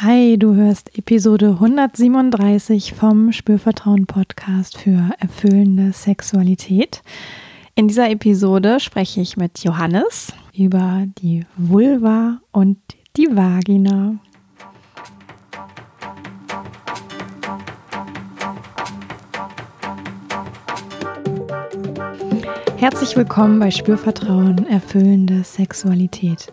Hi, du hörst Episode 137 vom Spürvertrauen Podcast für erfüllende Sexualität. In dieser Episode spreche ich mit Johannes über die Vulva und die Vagina. Herzlich willkommen bei Spürvertrauen erfüllende Sexualität.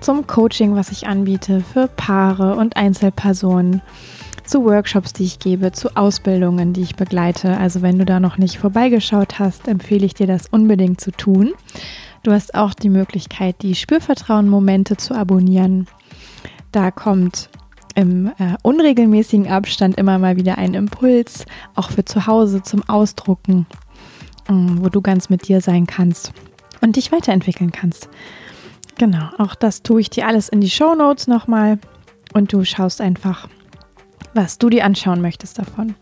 zum Coaching, was ich anbiete für Paare und Einzelpersonen, zu Workshops, die ich gebe, zu Ausbildungen, die ich begleite. Also wenn du da noch nicht vorbeigeschaut hast, empfehle ich dir das unbedingt zu tun. Du hast auch die Möglichkeit, die Spürvertrauen-Momente zu abonnieren. Da kommt im äh, unregelmäßigen Abstand immer mal wieder ein Impuls, auch für zu Hause zum Ausdrucken, äh, wo du ganz mit dir sein kannst und dich weiterentwickeln kannst. Genau, auch das tue ich dir alles in die Show Notes nochmal und du schaust einfach, was du dir anschauen möchtest davon.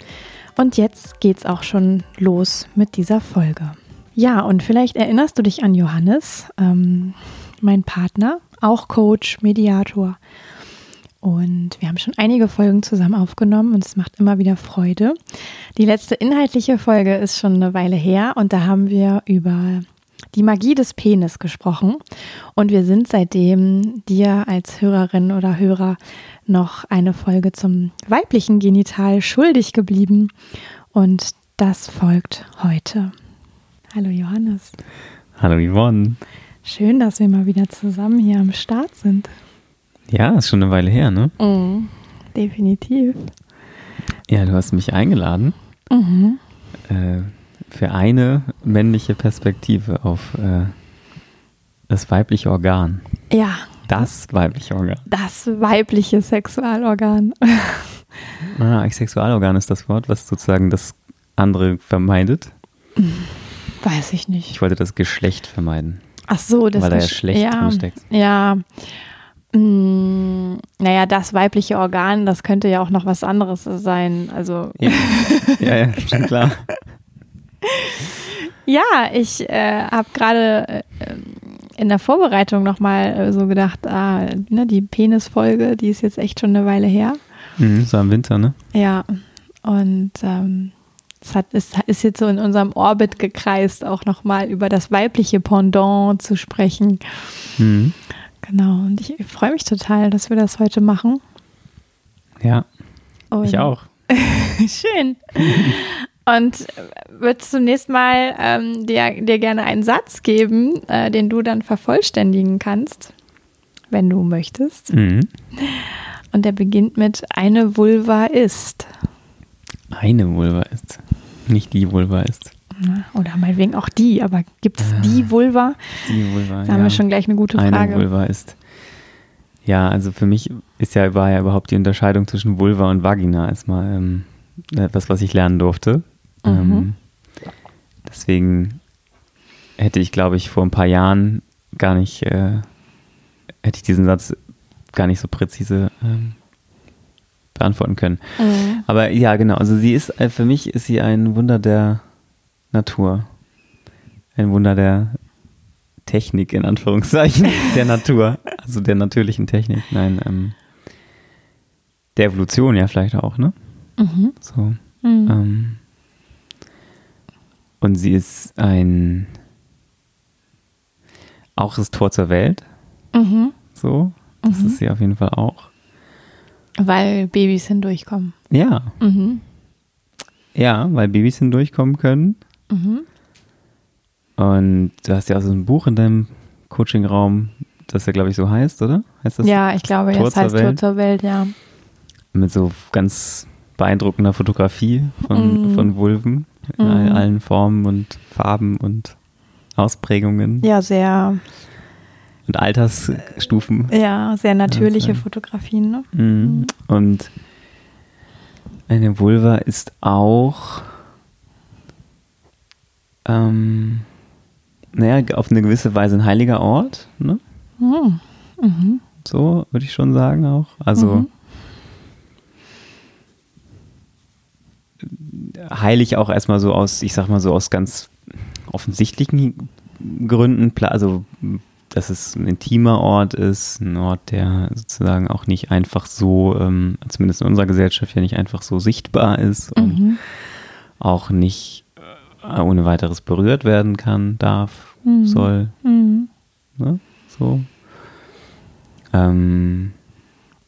Und jetzt geht's auch schon los mit dieser Folge. Ja, und vielleicht erinnerst du dich an Johannes, ähm, mein Partner, auch Coach, Mediator. Und wir haben schon einige Folgen zusammen aufgenommen und es macht immer wieder Freude. Die letzte inhaltliche Folge ist schon eine Weile her und da haben wir über die Magie des Penis gesprochen. Und wir sind seitdem dir als Hörerin oder Hörer noch eine Folge zum weiblichen Genital schuldig geblieben. Und das folgt heute. Hallo Johannes. Hallo Yvonne. Schön, dass wir mal wieder zusammen hier am Start sind. Ja, ist schon eine Weile her, ne? Mm, definitiv. Ja, du hast mich eingeladen. Mhm. Äh, für eine männliche Perspektive auf äh, das weibliche Organ. Ja. Das weibliche Organ. Das weibliche Sexualorgan. ah, Sexualorgan ist das Wort, was sozusagen das andere vermeidet. Weiß ich nicht. Ich wollte das Geschlecht vermeiden. Ach so, das Weil da ja schlecht ja, drinsteckt. Ja. Hm, naja, das weibliche Organ, das könnte ja auch noch was anderes sein. Also. Ja, ja, ja schon klar. Ja, ich äh, habe gerade äh, in der Vorbereitung nochmal äh, so gedacht, ah, ne, die Penisfolge, die ist jetzt echt schon eine Weile her. Mhm, so im Winter, ne? Ja, und ähm, es hat, ist, ist jetzt so in unserem Orbit gekreist, auch nochmal über das weibliche Pendant zu sprechen. Mhm. Genau, und ich freue mich total, dass wir das heute machen. Ja, und ich auch. Schön. Und würde zunächst mal ähm, dir, dir gerne einen Satz geben, äh, den du dann vervollständigen kannst, wenn du möchtest. Mhm. Und der beginnt mit Eine Vulva ist. Eine Vulva ist. Nicht die Vulva ist. Oder meinetwegen auch die, aber gibt es die ah, Vulva? Die Vulva. Da haben wir schon gleich eine gute Frage. Eine Vulva ist. Ja, also für mich ist ja, war ja überhaupt die Unterscheidung zwischen Vulva und Vagina erstmal ähm, etwas, was ich lernen durfte. Mhm. Ähm, deswegen hätte ich, glaube ich, vor ein paar Jahren gar nicht, äh, hätte ich diesen Satz gar nicht so präzise ähm, beantworten können. Mhm. Aber ja, genau. Also sie ist, äh, für mich ist sie ein Wunder der Natur. Ein Wunder der Technik, in Anführungszeichen, der Natur. Also der natürlichen Technik. Nein, ähm, der Evolution ja vielleicht auch, ne? Mhm. So. Mhm. Ähm, und sie ist ein auch das Tor zur Welt. Mhm. So, das mhm. ist sie auf jeden Fall auch. Weil Babys hindurchkommen. Ja. Mhm. Ja, weil Babys hindurchkommen können. Mhm. Und du hast ja auch so ein Buch in deinem Coachingraum, das ja, glaube ich, so heißt, oder? Heißt das ja, ich glaube, Tor jetzt heißt Welt? Tor zur Welt, ja. Mit so ganz beeindruckender Fotografie von, mhm. von Vulven in mhm. allen Formen und Farben und Ausprägungen. Ja, sehr und Altersstufen. Ja, sehr natürliche Fotografien. Ne? Mhm. Und eine Vulva ist auch, ähm, naja, auf eine gewisse Weise ein heiliger Ort. Ne? Mhm. Mhm. So würde ich schon sagen auch. Also heilig auch erstmal so aus, ich sag mal so aus ganz offensichtlichen Gründen, also dass es ein intimer Ort ist, ein Ort, der sozusagen auch nicht einfach so, ähm, zumindest in unserer Gesellschaft ja nicht einfach so sichtbar ist und Mhm. auch nicht äh, ohne weiteres berührt werden kann, darf, Mhm. soll, Mhm. ne? So. Ähm,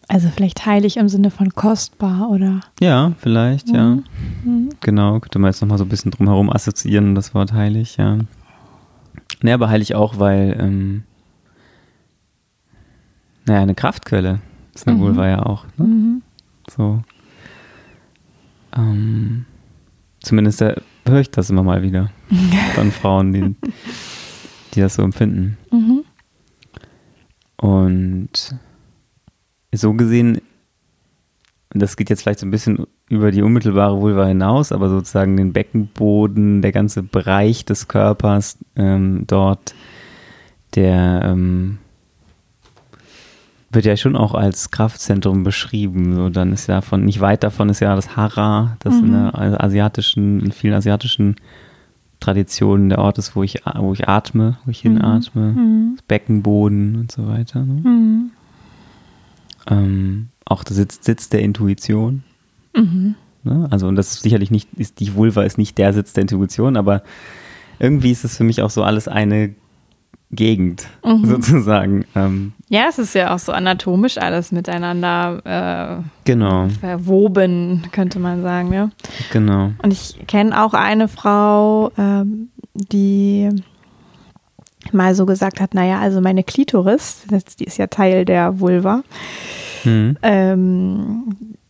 Also vielleicht heilig im Sinne von kostbar oder. ja, vielleicht, ja. Mhm. Genau, könnte man jetzt nochmal so ein bisschen drumherum assoziieren, das Wort heilig, ja. Ne, aber heilig auch, weil, ähm, naja, eine Kraftquelle eine Mhm. Vulva ja auch, ne? Mhm. So. Ähm, zumindest höre ich das immer mal wieder von Frauen, die, die das so empfinden. Mhm. Und so gesehen, das geht jetzt vielleicht so ein bisschen über die unmittelbare Vulva hinaus, aber sozusagen den Beckenboden, der ganze Bereich des Körpers ähm, dort, der ähm, wird ja schon auch als Kraftzentrum beschrieben. So, dann ist ja von, nicht weit davon ist ja das Hara, das in Mhm. der asiatischen, in vielen asiatischen Traditionen der Ort ist, wo ich, wo ich atme, wo ich hinatme. Mhm. Beckenboden und so weiter. Ne? Mhm. Ähm, auch der Sitz, Sitz der Intuition. Mhm. Ne? Also, und das ist sicherlich nicht, ist, die Vulva ist nicht der Sitz der Intuition, aber irgendwie ist es für mich auch so alles eine Gegend, Mhm. sozusagen. Ähm, Ja, es ist ja auch so anatomisch alles miteinander genau, äh, verwoben, könnte man sagen. Ja? genau. Und ich kenne auch eine Frau, ähm, die mal so gesagt hat, naja, also meine Klitoris, die ist ja Teil der Vulva, Hm. ähm,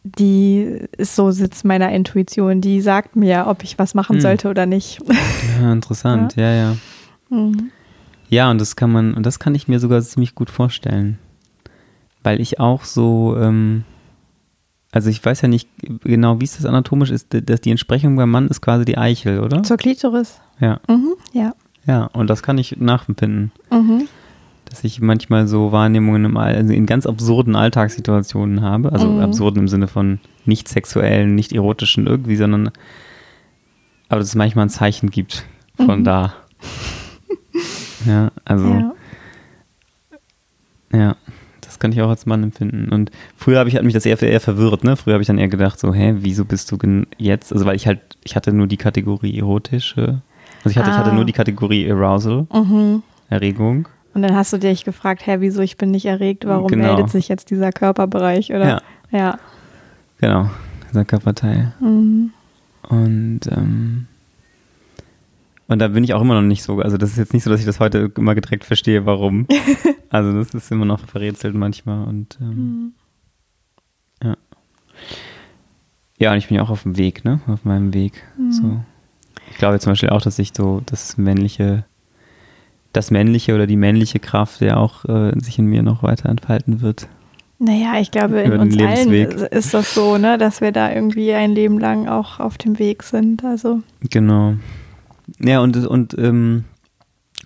die ist so Sitz meiner Intuition, die sagt mir, ob ich was machen Hm. sollte oder nicht. Ja, interessant, ja, ja. Mhm. Ja, und das kann man, und das kann ich mir sogar ziemlich gut vorstellen. Weil ich auch so, ähm, also ich weiß ja nicht genau, wie es das anatomisch ist, dass die Entsprechung beim Mann ist quasi die Eichel, oder? Zur Klitoris. Ja, Mhm. Ja. Ja, und das kann ich nachempfinden. Mhm. dass ich manchmal so Wahrnehmungen im All, also in ganz absurden Alltagssituationen habe. Also Mhm. absurden im Sinne von nicht sexuellen, nicht erotischen irgendwie, sondern aber dass es manchmal ein Zeichen gibt von Mhm. da. Ja, also ja. Ja. das kann ich auch als Mann empfinden. Und früher habe ich hat mich das eher, eher verwirrt, ne? Früher habe ich dann eher gedacht, so, hä, wieso bist du jetzt? Also weil ich halt, ich hatte nur die Kategorie erotische, also ich hatte, ich hatte Ah. nur die Kategorie Arousal, Mhm. Erregung. Und dann hast du dich gefragt, hä, wieso ich bin nicht erregt, warum Genau. meldet sich jetzt dieser Körperbereich, oder? Ja. Ja. Genau, dieser Körperteil. Mhm. Und, ähm, und da bin ich auch immer noch nicht so, also das ist jetzt nicht so, dass ich das heute immer direkt verstehe, warum. also das ist immer noch verrätselt manchmal und ähm, Mhm. ja. Ja, und ich bin ja auch auf dem Weg, ne? Auf meinem Weg. Mhm. So. Ich glaube zum Beispiel auch, dass ich so das männliche, das männliche oder die männliche Kraft ja auch äh, sich in mir noch weiter entfalten wird. Naja, ich glaube, in uns allen ist das so, ne, dass wir da irgendwie ein Leben lang auch auf dem Weg sind. Also, Genau. Ja, und, und ähm,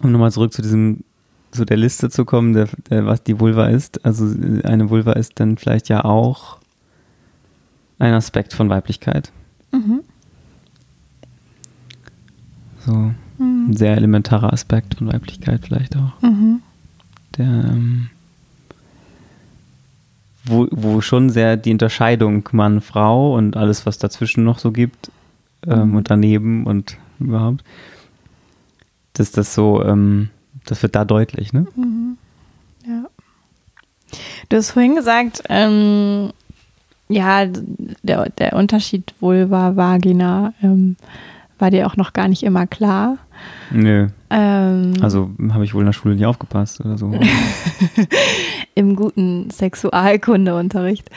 um nochmal zurück zu diesem, zu der Liste zu kommen, der, der, was die Vulva ist. Also eine Vulva ist dann vielleicht ja auch ein Aspekt von Weiblichkeit. mhm. So ein Mhm. sehr elementarer Aspekt von Weiblichkeit vielleicht auch. Mhm. Der, ähm, wo, wo schon sehr die Unterscheidung Mann-Frau und alles, was dazwischen noch so gibt ähm, Mhm. und daneben und überhaupt, dass das so, ähm, das wird da deutlich, ne? Mhm. Ja. Du hast vorhin gesagt, ähm, ja, der, der Unterschied Vulva, Vagina ähm, war dir auch noch gar nicht immer klar. Nö, Ähm, also habe ich wohl in der Schule nicht aufgepasst oder so. Im guten Sexualkundeunterricht.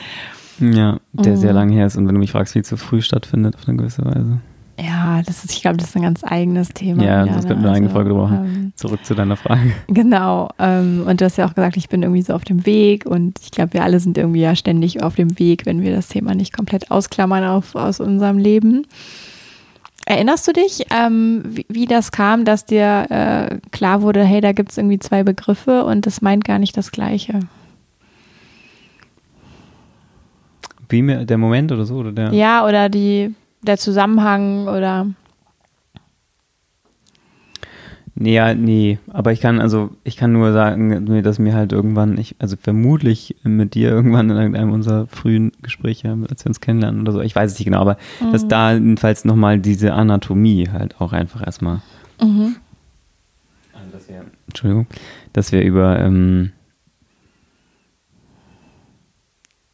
ja, der Mhm. sehr lang her ist und wenn du mich fragst, viel zu früh stattfindet auf eine gewisse Weise. Ja, das ist, ich glaube, das ist ein ganz eigenes Thema. Ja, wieder, das ne? könnten wir eine eigene Folge drüber machen. ähm, Zurück zu deiner Frage. Genau. Ähm, und du hast ja auch gesagt, ich bin irgendwie so auf dem Weg und ich glaube, wir alle sind irgendwie ja ständig auf dem Weg, wenn wir das Thema nicht komplett ausklammern auf, aus unserem Leben. Erinnerst du dich, ähm, wie, wie das kam, dass dir äh, klar wurde, hey, da gibt es irgendwie zwei Begriffe und das meint gar nicht das Gleiche? Wie mir der Moment oder so? Oder der? Ja, oder die, der Zusammenhang oder. Nee, ja, nee, aber ich kann also ich kann nur sagen, dass mir halt irgendwann, ich, also vermutlich mit dir irgendwann in irgendeinem unserer frühen Gespräche, als wir uns kennenlernen oder so, ich weiß es nicht genau, aber dass da jedenfalls nochmal diese Anatomie halt auch einfach erstmal, Mhm. also dass wir, Entschuldigung, dass wir über, ähm,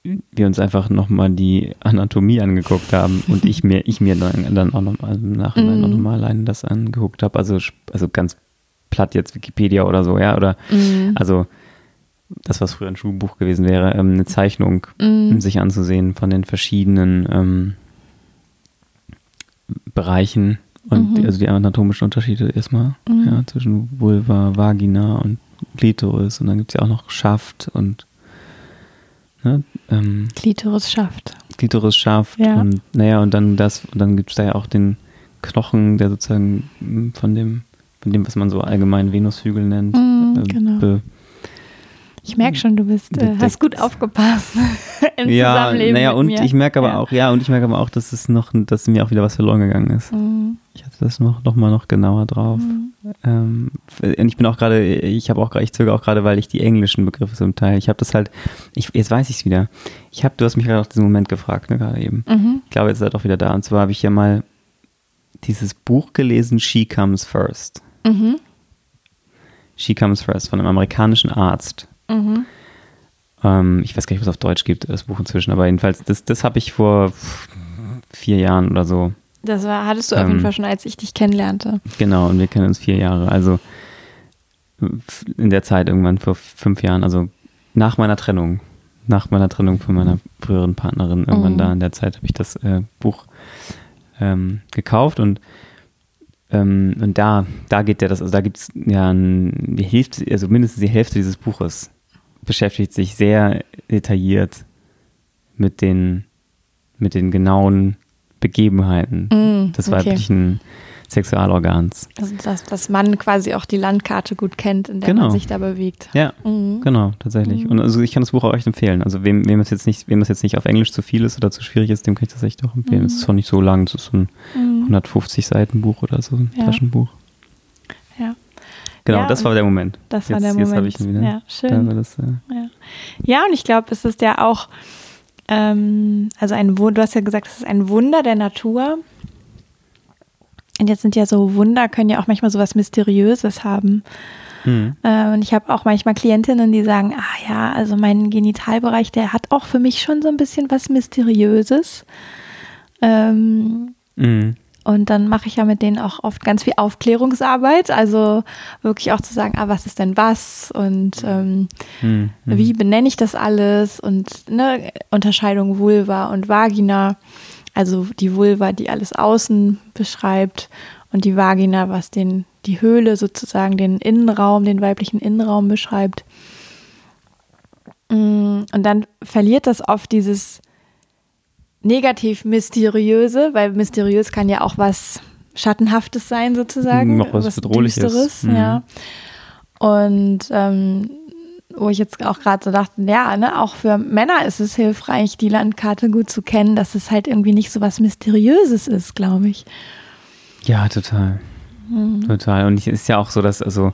wir uns einfach nochmal die Anatomie angeguckt haben und ich mir, ich mir dann, dann auch nochmal im Nachhinein auch nochmal alleine das angeguckt habe. Also, also ganz platt jetzt Wikipedia oder so, ja, oder Mhm. also das, was früher ein Schulbuch gewesen wäre, ähm, eine Zeichnung Mhm. sich anzusehen von den verschiedenen ähm, Bereichen und Mhm. also die anatomischen Unterschiede erstmal Mhm. ja, zwischen Vulva, Vagina und Klitoris und dann gibt es ja auch noch Schaft und ne, ähm, Klitoris schafft. Klitoris Schaft Ja. und naja und dann das und dann gibt es da ja auch den Knochen, der sozusagen mm, von dem von dem, was man so allgemein Venushügel nennt, Mhm, ähm, genau. be- Ich merke schon, du bist, äh, hast gut aufgepasst im ja, Zusammenleben naja, und mir. ich merke aber Ja. auch, ja, und ich merke aber auch, dass es noch, dass mir auch wieder was verloren gegangen ist. Mhm. Ich hatte das noch, noch mal noch genauer drauf. Mhm. Ähm, und ich bin auch gerade, ich habe auch, gerade- ich zögere auch gerade, weil ich die englischen Begriffe zum Teil, ich habe das halt, ich, jetzt weiß ich es wieder. Ich habe, du hast mich gerade auf diesen Moment gefragt, ne, gerade eben. Mhm. Ich glaube, jetzt ist er doch wieder da. Und zwar habe ich ja mal dieses Buch gelesen, She Comes First. Mhm. She Comes First von einem amerikanischen Arzt. Mhm. Ähm, ich weiß gar nicht, was es auf Deutsch gibt, das Buch inzwischen, aber jedenfalls, das, das habe ich vor vier Jahren oder so. Das war, hattest du auf jeden Ähm, Fall schon, als ich dich kennenlernte. Genau, und wir kennen uns vier Jahre. Also in der Zeit irgendwann vor fünf Jahren, also nach meiner Trennung, nach meiner Trennung von meiner früheren Partnerin, irgendwann Mhm. da in der Zeit habe ich das äh, Buch ähm, gekauft und ähm, und da, da geht ja das, also da gibt es ja ein, die Hälfte, also mindestens die Hälfte dieses Buches beschäftigt sich sehr detailliert mit den, mit den genauen Begebenheiten Mhm, des okay. weiblichen Sexualorgans. Also, dass, dass man quasi auch die Landkarte gut kennt, in der Genau. man sich da bewegt. Ja, Mhm. genau, tatsächlich. Mhm. Und also ich kann das Buch auch echt empfehlen. Also wem, wem es jetzt nicht, wem es jetzt nicht auf Englisch zu viel ist oder zu schwierig ist, dem kann ich das echt auch empfehlen. Mhm. Es ist auch nicht so lang, es ist so ein Mhm. 150 Seiten Buch oder so, ein Ja. Taschenbuch. Genau, Ja, das war der Moment. Das war jetzt, der Jetzt habe Moment. ich ihn wieder. Ja, Da schön. war das, äh, Ja, ja und ich glaube, es ist ja auch, ähm, also ein Wunder, du hast ja gesagt, es ist ein Wunder der Natur. Und jetzt sind ja so Wunder, können ja auch manchmal so was Mysteriöses haben. mhm. Äh, und ich habe auch manchmal Klientinnen, die sagen, ah ja, also mein Genitalbereich, der hat auch für mich schon so ein bisschen was Mysteriöses. Ähm, Mhm. Und dann mache ich ja mit denen auch oft ganz viel Aufklärungsarbeit, also wirklich auch zu sagen, ah, was ist denn was und ähm, Mhm. Mhm. wie benenne ich das alles und ne, Unterscheidung Vulva und Vagina, also die Vulva, die alles außen beschreibt und die Vagina, was den, die Höhle sozusagen, den Innenraum, den weiblichen Innenraum beschreibt. Mm, Und dann verliert das oft dieses negativ mysteriöse, weil mysteriös kann ja auch was Schattenhaftes sein sozusagen. Noch was Bedrohliches. Düsteres, Mhm. ja. Und ähm, wo ich jetzt auch gerade so dachte, ja, ne, auch für Männer ist es hilfreich, die Landkarte gut zu kennen, dass es halt irgendwie nicht so was Mysteriöses ist, glaube ich. Ja, total. Mhm. Total. Und es ist ja auch so, dass, also,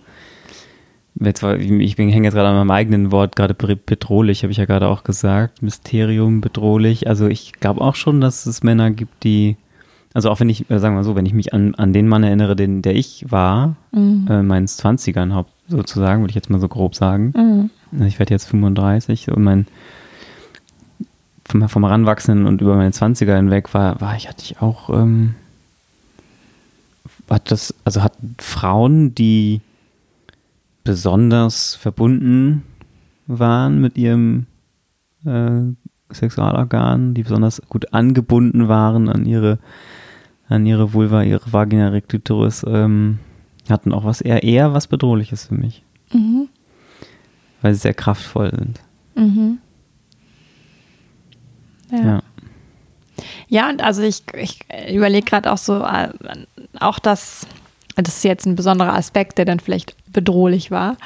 jetzt war, ich bin hänge jetzt gerade an meinem eigenen Wort, gerade be- bedrohlich, habe ich ja gerade auch gesagt. Mysterium, bedrohlich. Also ich glaube auch schon, dass es Männer gibt, die, also auch wenn ich, äh, sagen wir mal so, wenn ich mich an, an den Mann erinnere, den, der ich war, Mhm. äh, meinen 20ern haupt, sozusagen, würde ich jetzt mal so grob sagen. Mhm. Ich werde jetzt 35 und mein vom, vom Heranwachsenden und über meine 20er hinweg war, war ich, hatte ich auch, ähm, hat das, also hatten Frauen, die besonders verbunden waren mit ihrem äh, Sexualorgan, die besonders gut angebunden waren an ihre an ihre Vulva, ihre Vagina, ihre Klitoris, ähm, hatten auch was eher, eher was Bedrohliches für mich. Mhm. Weil sie sehr kraftvoll sind. Mhm. Ja. Ja. Ja, und also ich, ich überlege gerade auch so, äh, auch das, das ist jetzt ein besonderer Aspekt, der dann vielleicht bedrohlich war.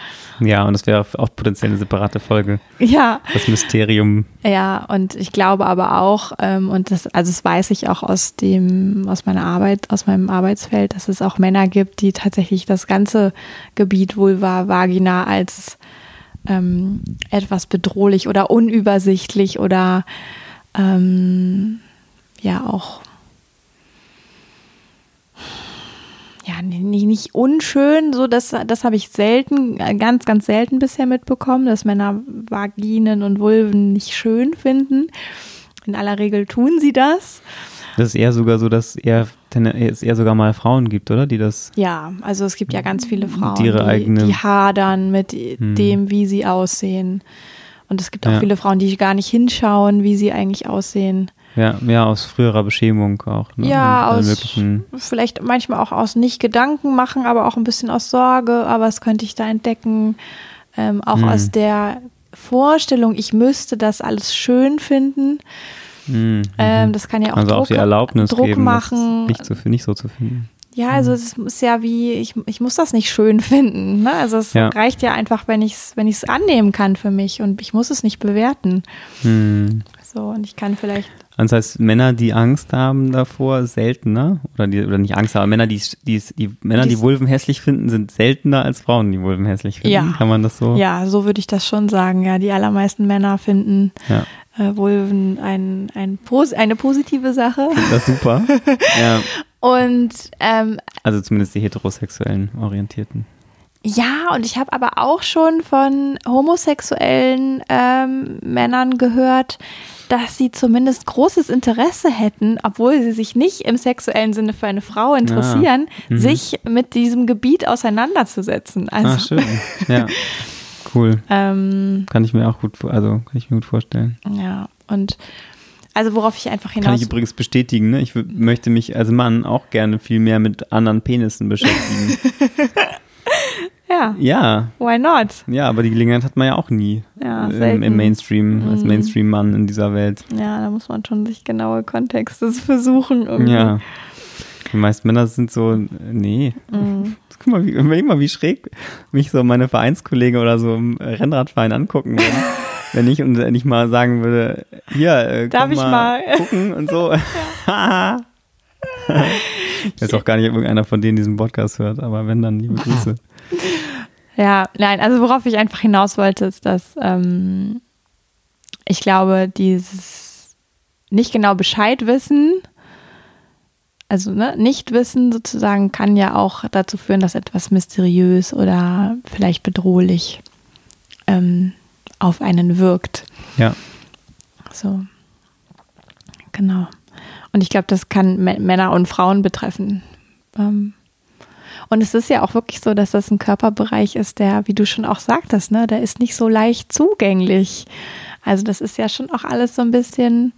Ja, und das wäre auch potenziell eine separate Folge. Ja, Das Mysterium. ja, und ich glaube aber auch, ähm, und das, also das weiß ich auch aus dem, aus meiner Arbeit, aus meinem Arbeitsfeld, dass es auch Männer gibt, die tatsächlich das ganze Gebiet Vulva, Vagina als ähm, etwas bedrohlich oder unübersichtlich oder ähm, ja auch ja nicht, nicht unschön, so das, das habe ich selten, ganz, ganz selten bisher mitbekommen, dass Männer Vaginen und Vulven nicht schön finden. In aller Regel tun sie das. Das ist eher sogar so, dass eher, es eher sogar mal Frauen gibt, oder? Die das. Ja, also es gibt ja ganz viele Frauen, Die ihre eigene- die hadern mit Hm. dem, wie sie aussehen. Und es gibt auch Ja. viele Frauen, die gar nicht hinschauen, wie sie eigentlich aussehen. Ja, ja, aus früherer Beschämung auch. Ne? Ja, Und aus vielleicht manchmal auch aus nicht Gedanken machen, aber auch ein bisschen aus Sorge, aber was könnte ich da entdecken? Ähm, auch Hm. aus der Vorstellung, ich müsste das alles schön finden. Mhm, Ähm, mhm. das kann ja auch also Druck, auch die Erlaubnis Druck geben, machen. nicht, zu, nicht so zu finden. Ja, also es ist ja wie, ich, ich muss das nicht schön finden. Ne? Also es Ja. reicht ja einfach, wenn ich es wenn ich's annehmen kann für mich und ich muss es nicht bewerten. Hm. So, und ich kann vielleicht, Das heißt, Männer, die Angst haben davor, seltener. Oder, die, oder nicht Angst haben, Männer, die, die, die, Männer, die Dies- Vulven hässlich finden, sind seltener als Frauen, die Vulven hässlich finden. Ja. Kann man das so? ja, so würde ich das schon sagen. Ja, die allermeisten Männer finden Ja. äh, Vulven ein, ein, pos- eine positive Sache. Das super. ja. Und ähm, Also zumindest die heterosexuellen Orientierten. Ja, und ich habe aber auch schon von homosexuellen ähm, Männern gehört, dass sie zumindest großes Interesse hätten, obwohl sie sich nicht im sexuellen Sinne für eine Frau interessieren, Mhm. sich mit diesem Gebiet auseinanderzusetzen. Also, Ah, schön. Ja. Cool. ähm, Kann ich mir auch gut, also kann ich mir gut vorstellen. ja, und also worauf ich einfach Kann hinaus ich übrigens bestätigen, ne? Ich möchte mich als Mann auch gerne viel mehr mit anderen Penissen beschäftigen. Ja, ja, why not? ja, aber die Gelegenheit hat man ja auch nie Ja, im, im Mainstream, als Mhm. Mainstream-Mann in dieser Welt. Ja, da muss man schon sich genaue Kontexte versuchen. irgendwie. Ja. Die meisten Männer sind so, nee. Mhm. Guck mal, wie, überleg mal, wie schräg mich so meine Vereinskollegen oder so im Rennradverein angucken würden. wenn ich und wenn ich mal sagen würde, hier, äh, Darf ich mal, mal? gucken und so. weiß auch gar nicht, ob irgendeiner von denen diesen Podcast hört, aber wenn, dann liebe Grüße. Ja, nein, also worauf ich einfach hinaus wollte, ist, dass ähm, ich glaube, dieses nicht genau Bescheid wissen, also ne, nicht wissen sozusagen, kann ja auch dazu führen, dass etwas mysteriös oder vielleicht bedrohlich ähm, auf einen wirkt. Ja, So. Genau. Und ich glaube, das kann Mä- Männer und Frauen betreffen. Ähm, und es ist ja auch wirklich so, dass das ein Körperbereich ist, der, wie du schon auch sagtest, ne, der ist nicht so leicht zugänglich. Also das ist ja schon auch alles so ein bisschen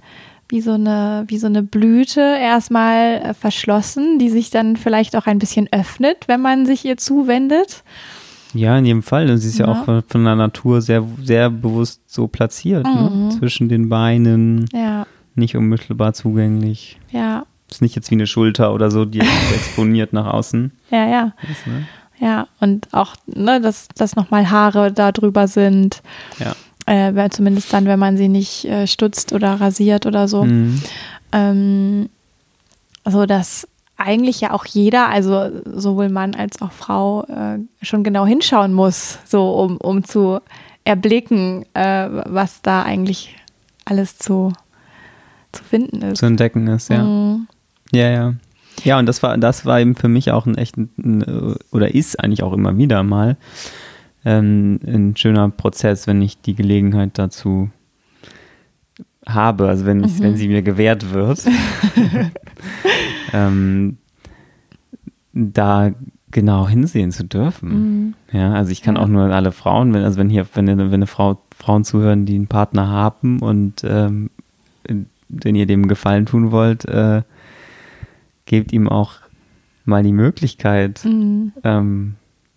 wie so eine, wie so eine Blüte erstmal äh, verschlossen, die sich dann vielleicht auch ein bisschen öffnet, wenn man sich ihr zuwendet. ja, in jedem Fall. Und sie ist ja, Ja. auch von, der Natur sehr, sehr bewusst so platziert, ne? Mhm. zwischen den Beinen, Ja, nicht unmittelbar zugänglich. ja, Ist nicht jetzt wie eine Schulter oder so, die exponiert nach außen ja, ja. ist, ne? Ja, und auch, ne, dass, dass nochmal Haare da drüber sind. Ja. Äh, weil zumindest dann, wenn man sie nicht äh, stutzt oder rasiert oder so. Mhm. Ähm, so dass eigentlich ja auch jeder, also sowohl Mann als auch Frau, äh, schon genau hinschauen muss, so um, um zu erblicken, äh, was da eigentlich alles zu, zu finden ist. Zu entdecken ist, ja. Mhm. Ja, ja. Ja, und das war, das war eben für mich auch ein echt, ein, oder ist eigentlich auch immer wieder mal ähm, ein schöner Prozess, wenn ich die Gelegenheit dazu habe, also wenn, Mhm. wenn sie mir gewährt wird, ähm, da genau hinsehen zu dürfen. Mhm. Ja, also ich kann Ja. auch nur alle Frauen, wenn, also wenn hier, wenn, wenn eine Frau, Frauen zuhören, die einen Partner haben und ähm, wenn ihr dem Gefallen tun wollt, äh, gebt ihm auch mal die Möglichkeit. Mhm. Ähm,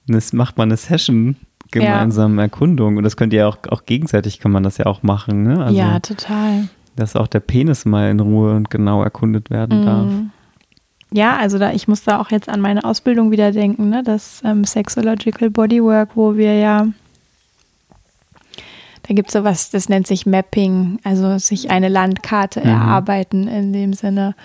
das macht man eine Session gemeinsam Erkundung und das könnt ihr auch, auch gegenseitig kann man das ja auch machen. Ne? Also, ja, total. Dass auch der Penis mal in Ruhe und genau erkundet werden darf. Mhm. Ja, also da, ich muss da auch jetzt an meine Ausbildung wieder denken, ne? das ähm, Sexological Bodywork, wo wir ja, da gibt es sowas, das nennt sich Mapping, also sich eine Landkarte Mhm. erarbeiten in dem Sinne.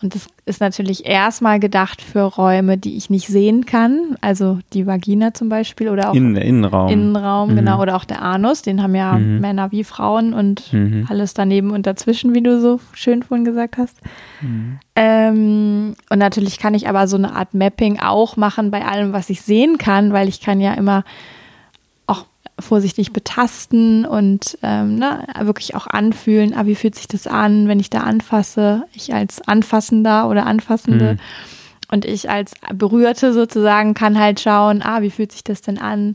Und das ist natürlich erstmal gedacht für Räume, die ich nicht sehen kann, also die Vagina zum Beispiel oder auch In der Innenraum. Innenraum, Mhm. genau, oder auch der Anus, den haben ja Mhm. Männer wie Frauen und Mhm. alles daneben und dazwischen, wie du so schön vorhin gesagt hast. Mhm. Ähm, und natürlich kann ich aber so eine Art Mapping auch machen bei allem, was ich sehen kann, weil ich kann ja immer vorsichtig betasten und ähm, ne, wirklich auch anfühlen, ah, wie fühlt sich das an, wenn ich da anfasse, ich als Anfassender oder Anfassende Mhm. und ich als Berührte sozusagen kann halt schauen, ah, wie fühlt sich das denn an,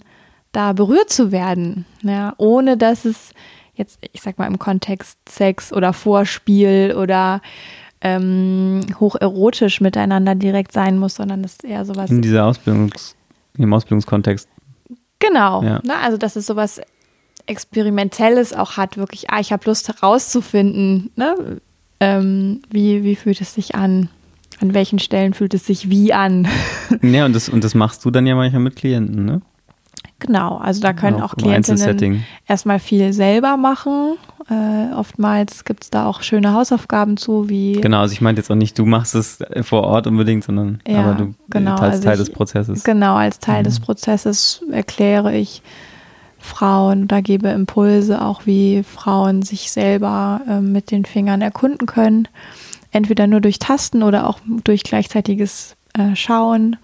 da berührt zu werden, ja, ohne dass es jetzt, ich sag mal im Kontext Sex oder Vorspiel oder ähm, hocherotisch miteinander direkt sein muss, sondern das ist eher sowas In dieser Ausbildungs, im Ausbildungskontext. Genau. Ja. Ne? Also, dass es sowas Experimentelles auch hat, wirklich, ah, ich habe Lust herauszufinden, ne? ähm, wie, wie fühlt es sich an? An welchen Stellen fühlt es sich wie an? Ja, und das, und das machst du dann ja manchmal mit Klienten, ne? Genau, also da können auch im Klientinnen erstmal viel selber machen. Äh, oftmals gibt es da auch schöne Hausaufgaben zu, wie Genau, also ich meinte jetzt auch nicht, du machst es vor Ort unbedingt, sondern Ja, aber du genau, teilst also Teil ich- des Prozesses. Genau, als Teil Mhm. des Prozesses erkläre ich Frauen oder gebe Impulse, auch wie Frauen sich selber ähm, mit den Fingern erkunden können. Entweder nur durch Tasten oder auch durch gleichzeitiges äh, Schauen.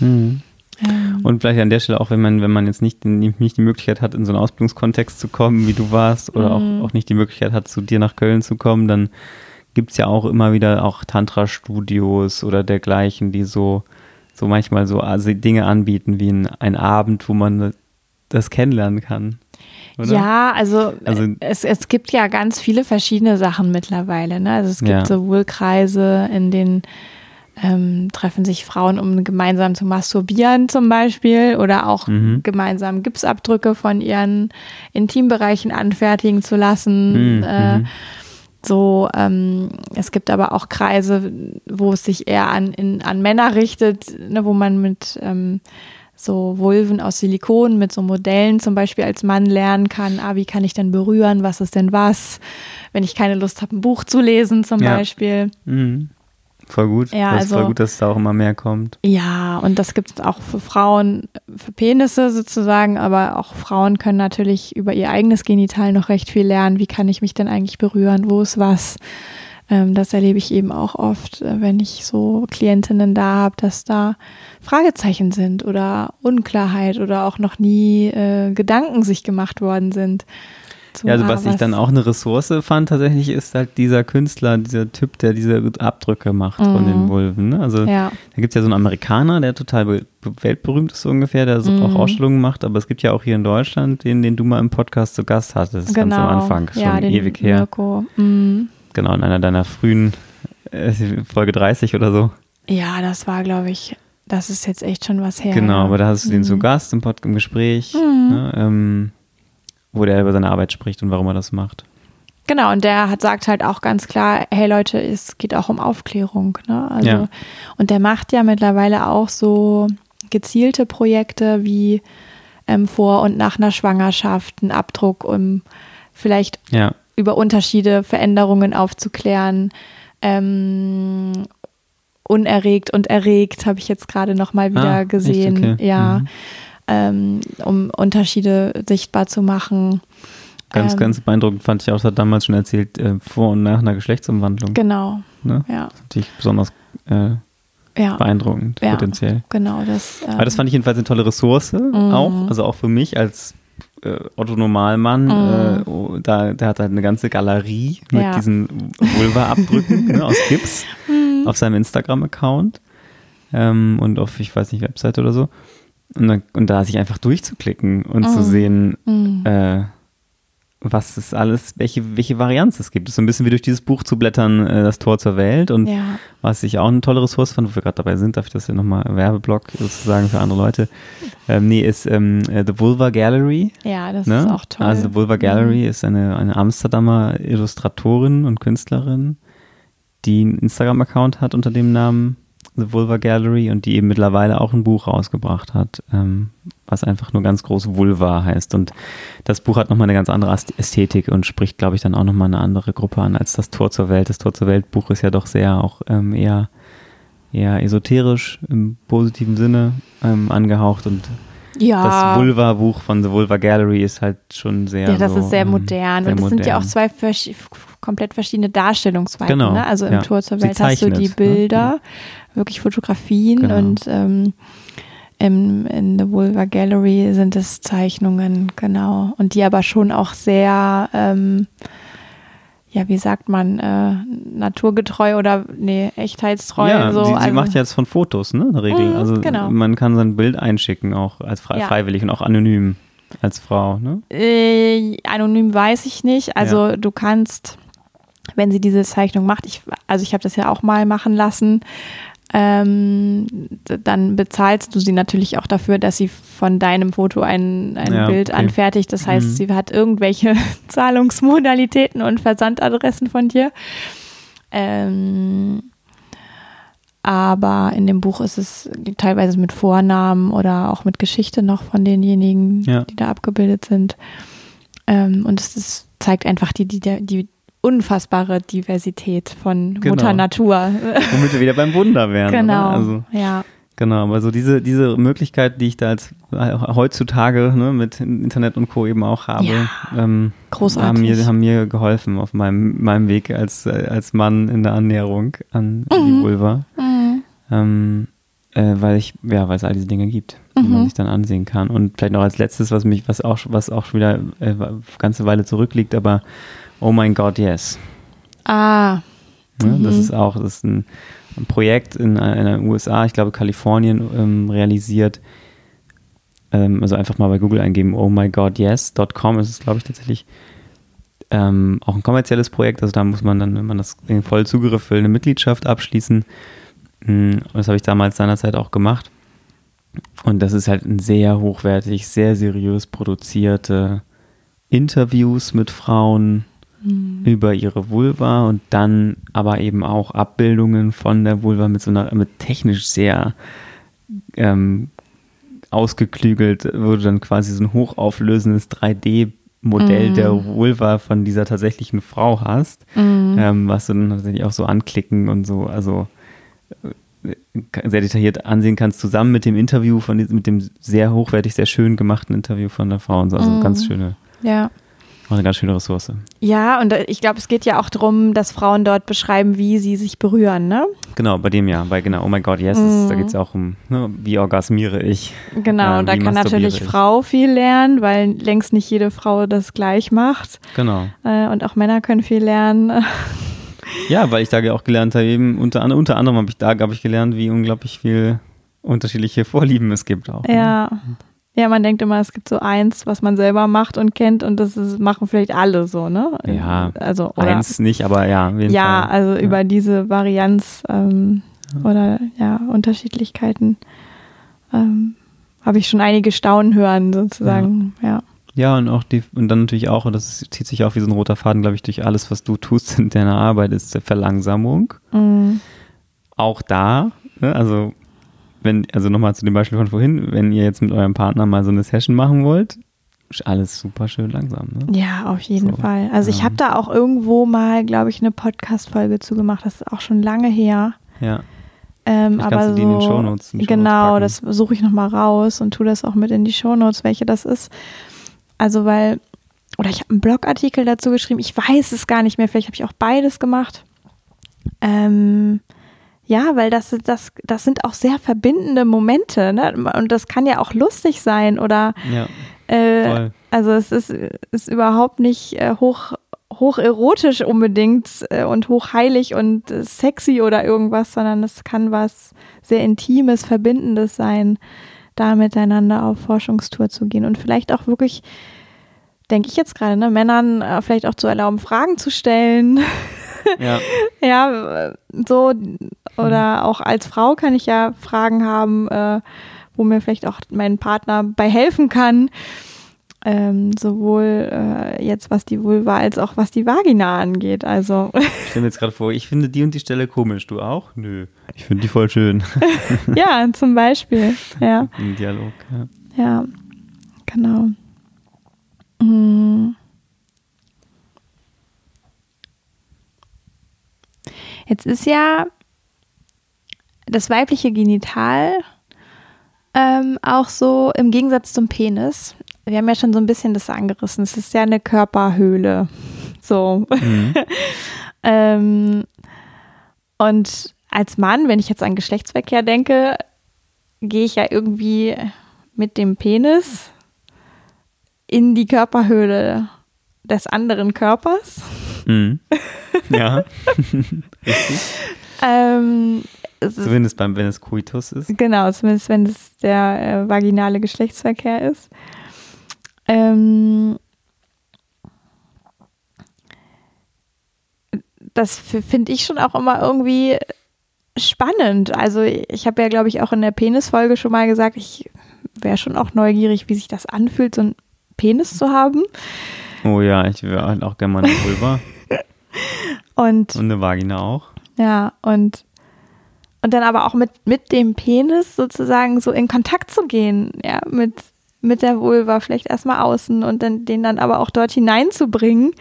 Mhm. Ähm, Und vielleicht an der Stelle auch, wenn man, wenn man jetzt nicht, nicht die Möglichkeit hat, in so einen Ausbildungskontext zu kommen, wie du warst, oder Mhm. auch, auch nicht die Möglichkeit hat, zu dir nach Köln zu kommen, dann gibt es ja auch immer wieder auch Tantra-Studios oder dergleichen, die so, so manchmal so also Dinge anbieten, wie ein, ein Abend, wo man das kennenlernen kann. Oder? Ja, also, Also- es, es gibt ja ganz viele verschiedene Sachen mittlerweile. Ne? Also es gibt Ja. sowohl Kreise, in denen ähm, treffen sich Frauen, um gemeinsam zu masturbieren zum Beispiel oder auch Mhm. gemeinsam Gipsabdrücke von ihren Intimbereichen anfertigen zu lassen. Mhm, Äh, mhm. so, ähm, es gibt aber auch Kreise, wo es sich eher an, in, an Männer richtet, ne, wo man mit ähm, so Vulven aus Silikon, mit so Modellen zum Beispiel als Mann lernen kann, ah, wie kann ich denn berühren, was ist denn was, wenn ich keine Lust habe, ein Buch zu lesen zum Ja. Beispiel. Mhm. Voll gut. Ja, das ist voll also- gut, dass da auch immer mehr kommt. Ja, und das gibt es auch für Frauen, für Penisse sozusagen, aber auch Frauen können natürlich über ihr eigenes Genital noch recht viel lernen. Wie kann ich mich denn eigentlich berühren? Wo ist was? Ähm, das erlebe ich eben auch oft, äh, wenn ich so Klientinnen da habe, dass da Fragezeichen sind oder Unklarheit oder auch noch nie äh, Gedanken sich gemacht worden sind. Zu, Ja, also was ich dann auch eine Ressource fand tatsächlich, ist halt dieser Künstler, dieser Typ, der diese Abdrücke macht von Mhm. den Vulven. Ne? Also Ja, da gibt es ja so einen Amerikaner, der total be weltberühmt ist so ungefähr, der so Mhm. auch Ausstellungen macht, aber es gibt ja auch hier in Deutschland den, den du mal im Podcast zu Gast hattest, genau. ganz am Anfang, schon ja, ewig her. Mhm. Genau, in einer deiner frühen äh, Folge 30 oder so. Ja, das war, glaube ich, das ist jetzt echt schon was her. Genau, ja. aber da hast du den zu Mhm. Gast im, Pod im Gespräch, Mhm. ne, ähm, wo der über seine Arbeit spricht und warum er das macht. Genau, und der hat sagt halt auch ganz klar, hey Leute, es geht auch um Aufklärung. Ne? Also, Ja. Und der macht ja mittlerweile auch so gezielte Projekte wie ähm, vor und nach einer Schwangerschaft, einen Abdruck, um vielleicht Ja, über Unterschiede, Veränderungen aufzuklären. Ähm, unerregt und erregt habe ich jetzt gerade noch mal wieder Ah, gesehen. Okay. Ja, Mhm. Ähm, um Unterschiede sichtbar zu machen. ganz, Ähm, ganz beeindruckend fand ich auch, das hat damals schon erzählt, äh, vor und nach einer Geschlechtsumwandlung. Genau, Ne? ja, Natürlich besonders äh, ja, beeindruckend, Ja. potenziell. genau. Das, Aber das ähm, fand ich jedenfalls eine tolle Ressource auch, also auch für mich als äh, Otto Normalmann, Mhm. äh, oh, da, der hat halt eine ganze Galerie mit Ja. diesen Vulva-Abdrücken ne, aus Gips Mhm. auf seinem Instagram-Account ähm, und auf, ich weiß nicht, Webseite oder so. Und, dann, und da sich einfach durchzuklicken und zu Mhm. sehen, Mhm. äh, was es alles, welche, welche Varianz es gibt. Es ist so ein bisschen wie durch dieses Buch zu blättern, äh, das Tor zur Welt. Und Ja. was ich auch eine tolle Ressource fand, wo wir gerade dabei sind, darf ich das ja nochmal Werbeblock sozusagen für andere Leute. Ähm, nee, ist ähm, äh, The Vulva Gallery. Ja, das Ne? ist auch toll. Mhm. Also The Vulva Gallery ist eine, eine Amsterdamer Illustratorin und Künstlerin, die einen Instagram-Account hat unter dem Namen The Vulva Gallery und die eben mittlerweile auch ein Buch rausgebracht hat, ähm, was einfach nur ganz groß Vulva heißt. Und das Buch hat nochmal eine ganz andere Ästhetik und spricht, glaube ich, dann auch nochmal eine andere Gruppe an als das Tor zur Welt. Das Tor zur Welt Buch ist ja doch sehr auch ähm, eher, eher esoterisch im positiven Sinne ähm, angehaucht und ja. das Vulva-Buch von The Vulva Gallery ist halt schon sehr. Ja, das so, ist sehr ähm, modern. sehr und das sind ja auch modern. zwei verschi- komplett verschiedene Darstellungsweisen. Genau, Ne? Also im ja. Tor zur Welt hast du die ne? Bilder, wirklich Fotografien Genau. und ähm, im, in The Vulva Gallery sind es Zeichnungen, genau. Und die aber schon auch sehr, ähm, ja, wie sagt man, äh, naturgetreu oder nee, echtheitstreu. Ja, so. sie, sie also, macht ja jetzt von Fotos, ne, in der Regel. Mhm, also genau. man kann sein Bild einschicken, auch als frei, Ja. freiwillig und auch anonym als Frau, ne? Äh, anonym weiß ich nicht. Also du kannst, wenn sie diese Zeichnung macht, ich, also ich habe das ja auch mal machen lassen, ähm, dann bezahlst du sie natürlich auch dafür, dass sie von deinem Foto ein, ein Ja, Bild okay. anfertigt. Das heißt, Mhm. sie hat irgendwelche Zahlungsmodalitäten und Versandadressen von dir. Ähm, aber in dem Buch ist es teilweise mit Vornamen oder auch mit Geschichte noch von denjenigen, Ja. die da abgebildet sind. Ähm, und es ist, zeigt einfach die, die, die unfassbare Diversität von Genau. Mutter Natur. Womit wir wieder beim Wunder wären. genau. Oder? Also, ja. genau, aber so diese, diese Möglichkeit, die ich da als äh, heutzutage ne, mit Internet und Co. eben auch habe, Ja. ähm, haben mir, haben mir geholfen auf meinem, meinem Weg als, als Mann in der Annäherung an die Vulva. Mhm. ähm, äh, weil ich, ja, weil es all diese Dinge gibt, die man Mhm. sich dann ansehen kann. Und vielleicht noch als letztes, was mich, was auch, was auch schon wieder äh, eine ganze Weile zurückliegt, aber Oh mein Gott, yes. Ah, Ne? Das Mhm. ist auch, das ist ein, ein Projekt in, äh, in den USA, ich glaube Kalifornien, ähm, realisiert. Ähm, also einfach mal bei Google eingeben, oh my god, yes.com ist es, glaube ich, tatsächlich. Ähm, auch ein kommerzielles Projekt, also da muss man dann, wenn man das den vollen Zugriff will, eine Mitgliedschaft abschließen. Und das habe ich damals seinerzeit auch gemacht. Und das ist halt ein sehr hochwertig, sehr seriös produzierte Interviews mit Frauen über ihre Vulva und dann aber eben auch Abbildungen von der Vulva mit so einer, mit technisch sehr ähm, ausgeklügelt, wo du dann quasi so ein hochauflösendes 3D-Modell Mhm. der Vulva von dieser tatsächlichen Frau hast, Mhm. ähm, was du dann tatsächlich auch so anklicken und so, also äh, sehr detailliert ansehen kannst, zusammen mit dem Interview von diesem, mit dem sehr hochwertig, sehr schön gemachten Interview von der Frau und so. Also Mhm. ganz schöne, ja. Auch eine ganz schöne Ressource. Ja, und äh, ich glaube, es geht ja auch darum, dass Frauen dort beschreiben, wie sie sich berühren, ne? Genau, bei dem ja, bei genau, oh my God, yes, ist, da geht es ja auch um, ne, wie orgasmiere ich. Genau, und da kann natürlich ich? Frau viel lernen, weil längst nicht jede Frau das gleich macht. Genau. Äh, und auch Männer können viel lernen. Ja, weil ich da auch gelernt habe, eben unter, anderem- unter anderem habe ich da, habe ich gelernt, wie unglaublich viel unterschiedliche Vorlieben es gibt auch. ne? Ja. Ja, man denkt immer, es gibt so eins, was man selber macht und kennt und das ist, machen vielleicht alle so, ne? Ja, Also, oder, Eins nicht, aber ja, ja, Fall. also Ja. über diese Varianz ähm, oder ja, Unterschiedlichkeiten ähm, habe ich schon einige Staunen hören, sozusagen. Ja. Ja, und auch die, und dann natürlich auch, und das zieht sich auch wie so ein roter Faden, glaube ich, durch alles, was du tust in deiner Arbeit, ist Verlangsamung. Mm, Auch da, ne, also wenn, also nochmal zu dem Beispiel von vorhin, wenn ihr jetzt mit eurem Partner mal so eine Session machen wollt, ist alles super schön langsam, ne? Ja, auf jeden So, Fall. Also ich ja. habe da auch irgendwo mal, glaube ich, eine Podcast-Folge zu gemacht. Das ist auch schon lange her. Ja. Ähm, aber du die so, in den Shownotes- in Shownotes Genau, packen. das suche ich nochmal raus und tue das auch mit in die Shownotes, welche das ist. Also weil, oder ich habe einen Blogartikel dazu geschrieben, ich weiß es gar nicht mehr, vielleicht habe ich auch beides gemacht. Ähm, ja, weil das, das, das sind auch sehr verbindende Momente, ne? Und das kann ja auch lustig sein oder Ja, äh, also es ist, ist überhaupt nicht äh, hoch, hoch erotisch unbedingt äh, und hochheilig und sexy oder irgendwas, sondern es kann was sehr Intimes, Verbindendes sein, da miteinander auf Forschungstour zu gehen und vielleicht auch wirklich denke ich jetzt gerade, ne, Männern äh, vielleicht auch zu erlauben, Fragen zu stellen. Ja. ja, so. Oder auch als Frau kann ich ja Fragen haben, äh, wo mir vielleicht auch mein Partner bei helfen kann. Ähm, sowohl äh, jetzt was die Vulva als auch was die Vagina angeht. Also Ich stelle mir jetzt gerade vor, ich finde die und die Stelle komisch. Du auch? Nö. Ich finde die voll schön. ja, zum Beispiel. Ja, Im Dialog. Ja. ja, genau. Hm. Jetzt ist ja das weibliche Genital ähm, auch so im Gegensatz zum Penis. Wir haben ja schon so ein bisschen das angerissen. Es ist ja eine Körperhöhle. So. Mhm. ähm, und als Mann, wenn ich jetzt an Geschlechtsverkehr denke, gehe ich ja irgendwie mit dem Penis in die Körperhöhle des anderen Körpers. Mhm. Ja. Richtig. Ähm, Zumindest beim, wenn es Coitus ist. genau, zumindest wenn es der äh, vaginale Geschlechtsverkehr ist. Ähm, das finde ich schon auch immer irgendwie spannend. Also ich habe ja, glaube ich, auch in der Penisfolge schon mal gesagt, ich wäre schon auch neugierig, wie sich das anfühlt, so einen Penis zu haben. Oh ja, ich wäre halt auch gerne mal eine Vulva. Und und eine Vagina auch. Ja, und, und dann aber auch mit, mit dem Penis sozusagen so in Kontakt zu gehen, ja, mit, mit der Vulva, vielleicht erstmal außen und dann den dann aber auch dort hineinzubringen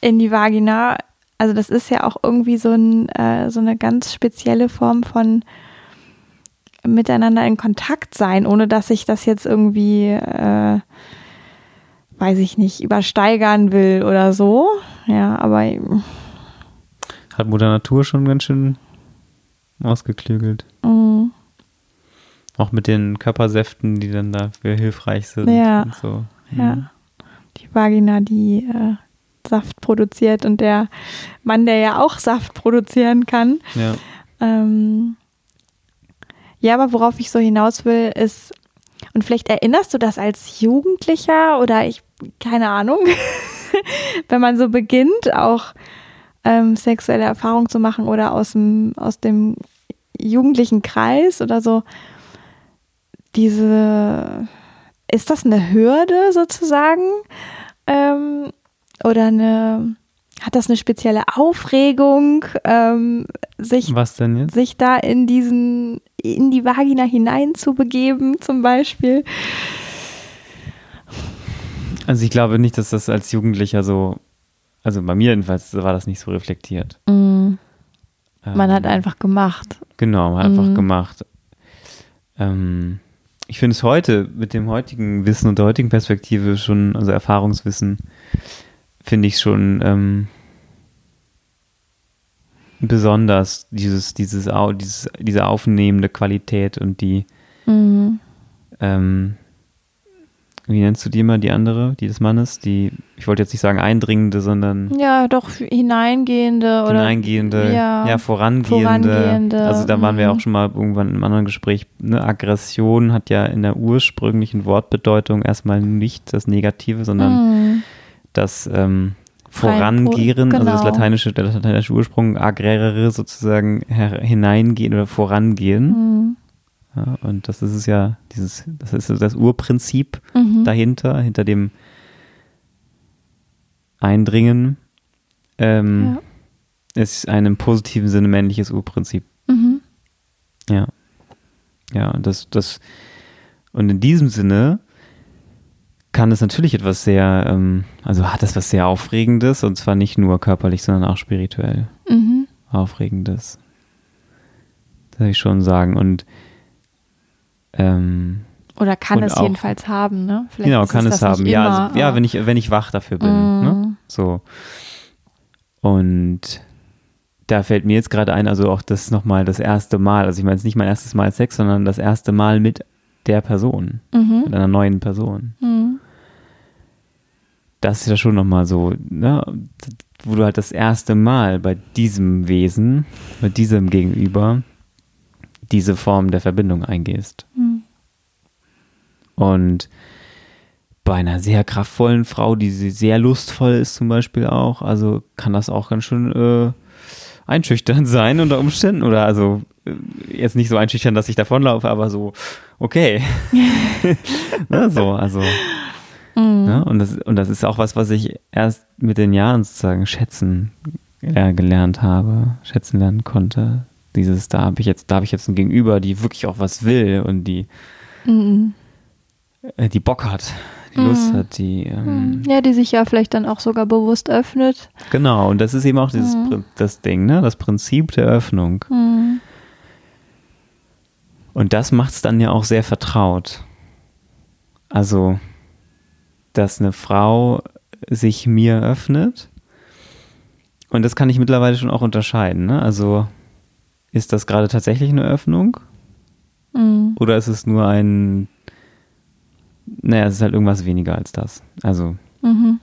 in die Vagina. Also das ist ja auch irgendwie so, ein, äh, so eine ganz spezielle Form von miteinander in Kontakt sein, ohne dass ich das jetzt irgendwie, äh, weiß ich nicht, übersteigern will oder so. Ja, aber Hat Mutter Natur schon ganz schön ausgeklügelt. mm, Auch mit den Körpersäften, die dann dafür hilfreich sind. Ja. So. Ja. Die Vagina, die äh, Saft produziert und der Mann, der ja auch Saft produzieren kann. Ja. Ähm, ja, aber worauf ich so hinaus will, ist, und vielleicht erinnerst du das als Jugendlicher oder ich, keine Ahnung, wenn man so beginnt, auch ähm, sexuelle Erfahrungen zu machen oder aus dem, aus dem jugendlichen Kreis oder so, diese, ist das eine Hürde sozusagen? Ähm, oder eine, hat das eine spezielle Aufregung, ähm, sich Was denn jetzt? sich da in diesen, in die Vagina hinein zu begeben, zum Beispiel. Also ich glaube nicht, dass das als Jugendlicher so, also bei mir jedenfalls war das nicht so reflektiert. Man hat Ähm, einfach gemacht. Genau, man hat Mhm. einfach gemacht. Ähm, ich finde es heute mit dem heutigen Wissen und der heutigen Perspektive schon, also Erfahrungswissen, finde ich schon ähm, besonders dieses, dieses, dieses, diese aufnehmende Qualität und die, Mhm. ähm, wie nennst du die immer, die andere, die des Mannes? Die, ich wollte jetzt nicht sagen eindringende, sondern Ja, doch hineingehende oder hineingehende, ja, ja, vorangehende. vorangehende, Also da waren wir mhm. auch schon mal irgendwann im anderen Gespräch. Ne? Aggression hat ja in der ursprünglichen Wortbedeutung erstmal nicht das Negative, sondern Mhm. das ähm, po- Vorangehren, also das genau. lateinische, der lateinische Ursprung, agrerere sozusagen hineingehen oder vorangehen. Mhm. Ja, und das ist es ja, dieses, das ist das Urprinzip Mhm. dahinter, hinter dem Eindringen. Ähm, ist ein im positiven Sinne männliches Urprinzip. Mhm. Ja. Ja, und das, das, und in diesem Sinne kann es natürlich etwas sehr, ähm, also hat es was sehr Aufregendes und zwar nicht nur körperlich, sondern auch spirituell Mhm. Aufregendes. Das würde ich schon sagen. Und ähm, Oder kann es auch- jedenfalls haben, ne? Vielleicht genau, kann es nicht haben. Ja, immer, also, ja, wenn ich, wenn ich wach dafür bin. Mhm. Ne? So. Und da fällt mir jetzt gerade ein, also auch das nochmal das erste Mal, also ich meine es ist nicht mein erstes Mal Sex, sondern das erste Mal mit der Person, Mhm. mit einer neuen Person. Mhm. Das ist ja schon nochmal so, ne, wo du halt das erste Mal bei diesem Wesen, bei diesem Gegenüber, diese Form der Verbindung eingehst. Mhm. Und bei einer sehr kraftvollen Frau, die sehr lustvoll ist zum Beispiel auch, also kann das auch ganz schön äh, einschüchternd sein unter Umständen oder also äh, jetzt nicht so einschüchtern, dass ich davonlaufe, aber so, okay. ne, so, also. Mhm. Ne, und, das, und das ist auch was, was ich erst mit den Jahren sozusagen schätzen äh, gelernt habe, schätzen lernen konnte. Dieses, da habe ich jetzt, da habe ich jetzt ein Gegenüber, die wirklich auch was will und die, mhm. äh, die Bock hat, die mhm. Lust hat, die ähm, mhm. ja, die sich ja vielleicht dann auch sogar bewusst öffnet. Genau, und das ist eben auch dieses mhm. das Ding, ne? Das Prinzip der Öffnung. Mhm. Und das macht es dann ja auch sehr vertraut. Also, dass eine Frau sich mir öffnet. Und das kann ich mittlerweile schon auch unterscheiden. Ne? Also, ist das gerade tatsächlich eine Öffnung? Mhm. Oder ist es nur ein naja, es ist halt irgendwas weniger als das. Also, mhm.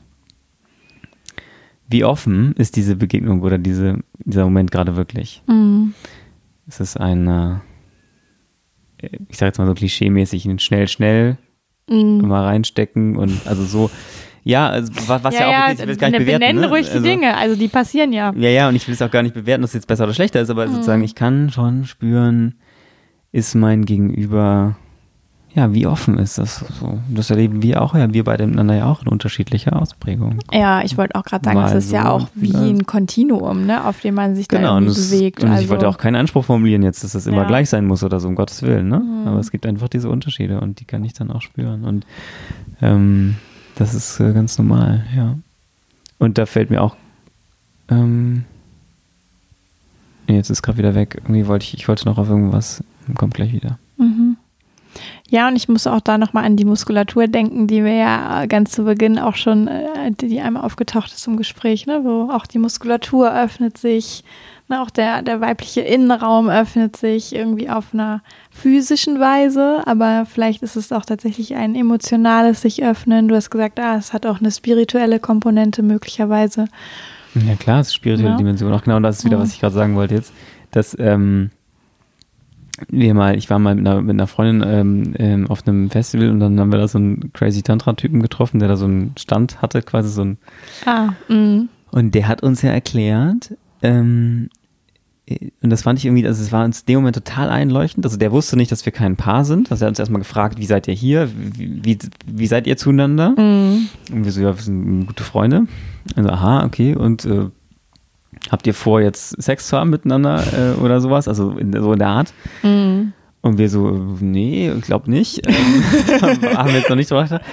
wie offen ist diese Begegnung oder diese, dieser Moment gerade wirklich? Mhm. Es ist ein, äh, ich sage jetzt mal so klischeemäßig, ein schnell, schnell mhm. mal reinstecken und also so. Ja, also, was ja, ja auch, okay, ich will es gar nicht bewerten. Benennen ne? ruhig also, die Dinge, also die passieren ja. Ja, ja, und ich will es auch gar nicht bewerten, dass es jetzt besser oder schlechter ist, aber mhm. sozusagen, ich kann schon spüren, ist mein Gegenüber ja, wie offen ist das so? Das erleben wir auch, ja, wir beide miteinander ja auch in unterschiedlicher Ausprägung. Ja, ich wollte auch gerade sagen, es ist so ja auch wie ein Kontinuum, ne, auf dem man sich genau, da irgendwie das, bewegt. Und also, ich wollte auch keinen Anspruch formulieren jetzt, dass das immer ja. gleich sein muss oder so, um Gottes Willen, ne? Mhm. Aber es gibt einfach diese Unterschiede und die kann ich dann auch spüren. Und ähm, das ist äh, ganz normal, ja. Und da fällt mir auch, ähm, jetzt ist gerade wieder weg. Irgendwie wollte ich, ich wollte noch auf irgendwas, kommt gleich wieder. Mhm. Ja, und ich muss auch da nochmal an die Muskulatur denken, die wir ja ganz zu Beginn auch schon, äh, die einmal aufgetaucht ist im Gespräch, ne, wo auch die Muskulatur öffnet sich, auch der, der weibliche Innenraum öffnet sich irgendwie auf einer physischen Weise, aber vielleicht ist es auch tatsächlich ein emotionales sich öffnen. Du hast gesagt, ah, es hat auch eine spirituelle Komponente möglicherweise. Ja klar, es ist spirituelle ja. Dimension. Auch genau das ist wieder, was ich gerade sagen wollte jetzt, dass ähm, wir mal, ich war mal mit einer, mit einer Freundin ähm, ähm, auf einem Festival und dann haben wir da so einen crazy Tantra-Typen getroffen, der da so einen Stand hatte, quasi so ein. Ah, mh. Und der hat uns ja erklärt, ähm, und das fand ich irgendwie, also es war uns in dem Moment total einleuchtend. Also der wusste nicht, dass wir kein Paar sind. Also er hat uns erstmal gefragt, wie seid ihr hier? Wie, wie, wie seid ihr zueinander? Mhm. Und wir so, ja, wir sind gute Freunde. Also, aha, okay. Und äh, habt ihr vor, jetzt Sex zu haben miteinander äh, oder sowas? Also in, so in der Art. Mhm. Und wir so, nee, ich glaube nicht. Ähm, haben wir jetzt noch nicht drüber gedacht.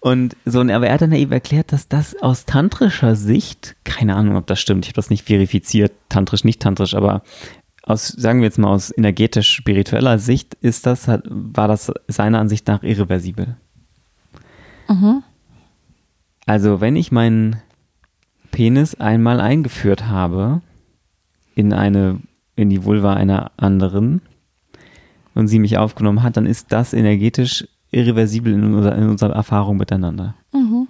Und so, aber er hat dann eben erklärt, dass das aus tantrischer Sicht, keine Ahnung, ob das stimmt, ich habe das nicht verifiziert, tantrisch, nicht tantrisch, aber aus, sagen wir jetzt mal aus energetisch-spiritueller Sicht, ist das, war das seiner Ansicht nach irreversibel. Mhm. Also, wenn ich meinen Penis einmal eingeführt habe in eine, in die Vulva einer anderen und sie mich aufgenommen hat, dann ist das energetisch irreversibel in, unser, in unserer Erfahrung miteinander. Mhm.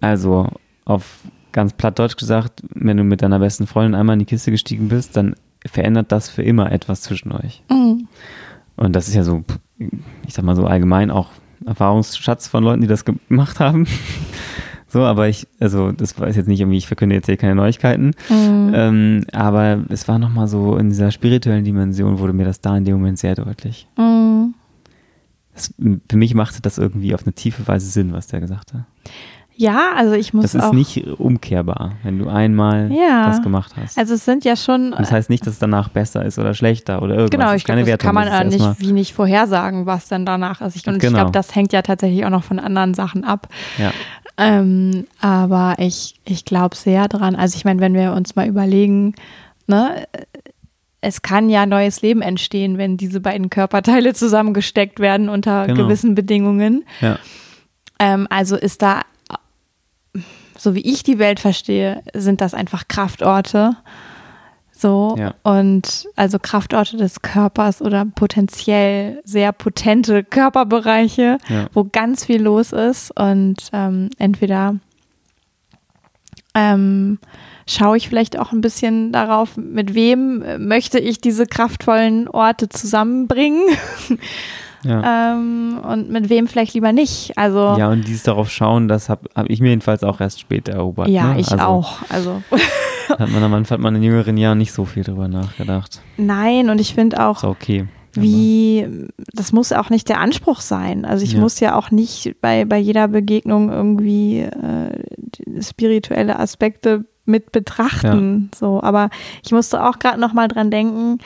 Also auf ganz platt Deutsch gesagt, wenn du mit deiner besten Freundin einmal in die Kiste gestiegen bist, dann verändert das für immer etwas zwischen euch. Mhm. Und das ist ja so, ich sag mal so allgemein auch Erfahrungsschatz von Leuten, die das gemacht haben. So, aber ich, also das weiß jetzt nicht irgendwie, ich verkünde jetzt hier keine Neuigkeiten. Mhm. Ähm, aber es war nochmal so, in dieser spirituellen Dimension wurde mir das da in dem Moment sehr deutlich. Mhm. Das, für mich machte das irgendwie auf eine tiefe Weise Sinn, was der gesagt hat. Ja, also ich muss. Das ist auch, nicht umkehrbar, wenn du einmal ja, das gemacht hast. Also es sind ja schon. das heißt nicht, dass es danach besser ist oder schlechter oder irgendwas. Genau, ich glaube, das Wertung, kann man das nicht, wie nicht vorhersagen, was dann danach ist. Ich, und genau. ich glaube, das hängt ja tatsächlich auch noch von anderen Sachen ab. Ja. Ähm, aber ich, ich glaube sehr dran. Also ich meine, wenn wir uns mal überlegen, ne, es kann ja neues Leben entstehen, wenn diese beiden Körperteile zusammengesteckt werden unter genau. gewissen Bedingungen. Ja. Ähm, also ist da, so wie ich die Welt verstehe, sind das einfach Kraftorte. So, ja. und also Kraftorte des Körpers oder potenziell sehr potente Körperbereiche, ja. wo ganz viel los ist. Und ähm, entweder ähm, schaue ich vielleicht auch ein bisschen darauf, mit wem möchte ich diese kraftvollen Orte zusammenbringen. ja. ähm, und mit wem vielleicht lieber nicht. Also ja, und dieses darauf schauen, das habe hab ich mir jedenfalls auch erst später erobert. Ja, ne? ich also, auch. Also hat man am Anfang hat man in jüngeren Jahren nicht so viel drüber nachgedacht. Nein, und ich finde auch, ist okay. wie, das muss auch nicht der Anspruch sein. Also ich ja. muss ja auch nicht bei, bei jeder Begegnung irgendwie äh, spirituelle Aspekte mit betrachten. Ja. So, aber ich musste auch gerade noch mal dran denken.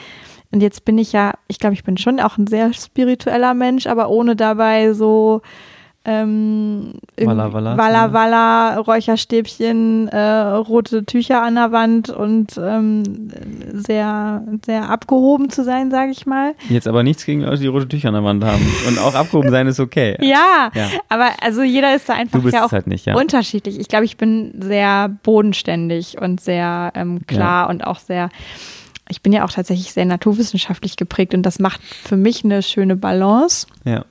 Und jetzt bin ich ja, ich glaube, ich bin schon auch ein sehr spiritueller Mensch, aber ohne dabei so ähm, Walla Walla, Walla, Walla Räucherstäbchen, äh, rote Tücher an der Wand und ähm, sehr, sehr abgehoben zu sein, sage ich mal. Jetzt aber nichts gegen Leute, die rote Tücher an der Wand haben. Und auch abgehoben sein ist okay. ja, ja, aber also jeder ist da einfach ja auch halt nicht, ja. unterschiedlich. Ich glaube, ich bin sehr bodenständig und sehr ähm, klar und auch sehr ich bin ja auch tatsächlich sehr naturwissenschaftlich geprägt und das macht für mich eine schöne Balance. Ja.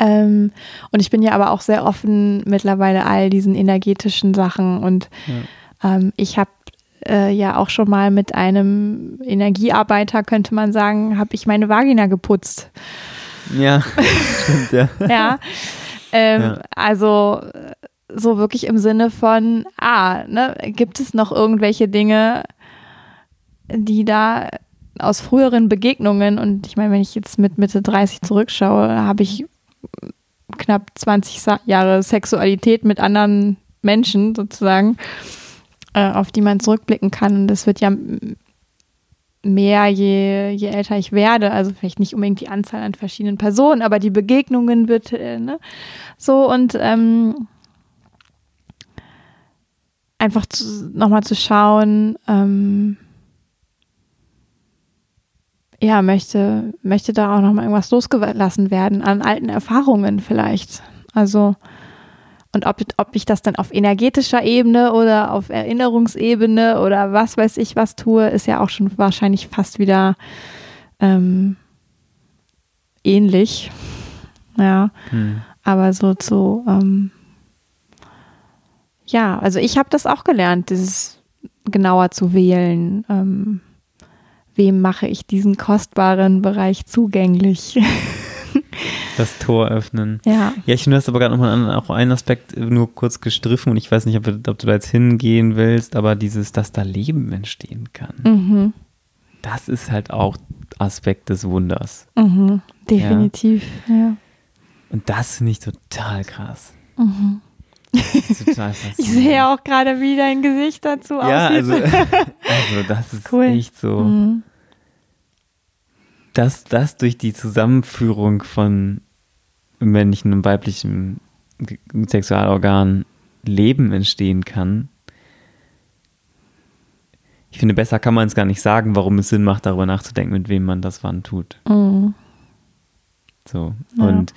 Ähm, und ich bin ja aber auch sehr offen mittlerweile all diesen energetischen Sachen. Und ja. ähm, ich habe äh, ja auch schon mal mit einem Energiearbeiter, könnte man sagen, habe ich meine Vagina geputzt. Ja, stimmt, ja. ja. Ähm, ja. Also so wirklich im Sinne von, ah, ne, gibt es noch irgendwelche Dinge, die da aus früheren Begegnungen und ich meine, wenn ich jetzt mit Mitte 30 zurückschaue, habe ich knapp 20 Jahre Sexualität mit anderen Menschen sozusagen, äh, auf die man zurückblicken kann. Und das wird ja mehr, je, je älter ich werde. Also vielleicht nicht unbedingt die Anzahl an verschiedenen Personen, aber die Begegnungen wird äh, ne? so und ähm, einfach nochmal zu schauen, ähm, ja, möchte, möchte da auch noch mal irgendwas losgelassen werden an alten Erfahrungen vielleicht. Also, und ob, ob ich das dann auf energetischer Ebene oder auf Erinnerungsebene oder was weiß ich was tue, ist ja auch schon wahrscheinlich fast wieder ähm, ähnlich. Ja, hm. aber so zu, ähm, ja, also ich habe das auch gelernt, dieses genauer zu wählen. Ähm, wem mache ich diesen kostbaren Bereich zugänglich? Das Tor öffnen. Ja. Ja, ich finde das aber gerade nochmal auch einen Aspekt nur kurz gestriffen und ich weiß nicht, ob, ob, du da jetzt hingehen willst, aber dieses, dass da Leben entstehen kann. Mhm. Das ist halt auch Aspekt des Wunders. Mhm. Definitiv, ja. ja. Und das finde ich total krass. Mhm. Total ich sehe auch gerade, wie dein Gesicht dazu ja, aussieht. Also, also das ist cool. echt so. Mhm. Dass das durch die Zusammenführung von männlichen und weiblichen Sexualorganen Leben entstehen kann. Ich finde, besser kann man es gar nicht sagen, warum es Sinn macht, darüber nachzudenken, mit wem man das wann tut. Mhm. So. Ja. Und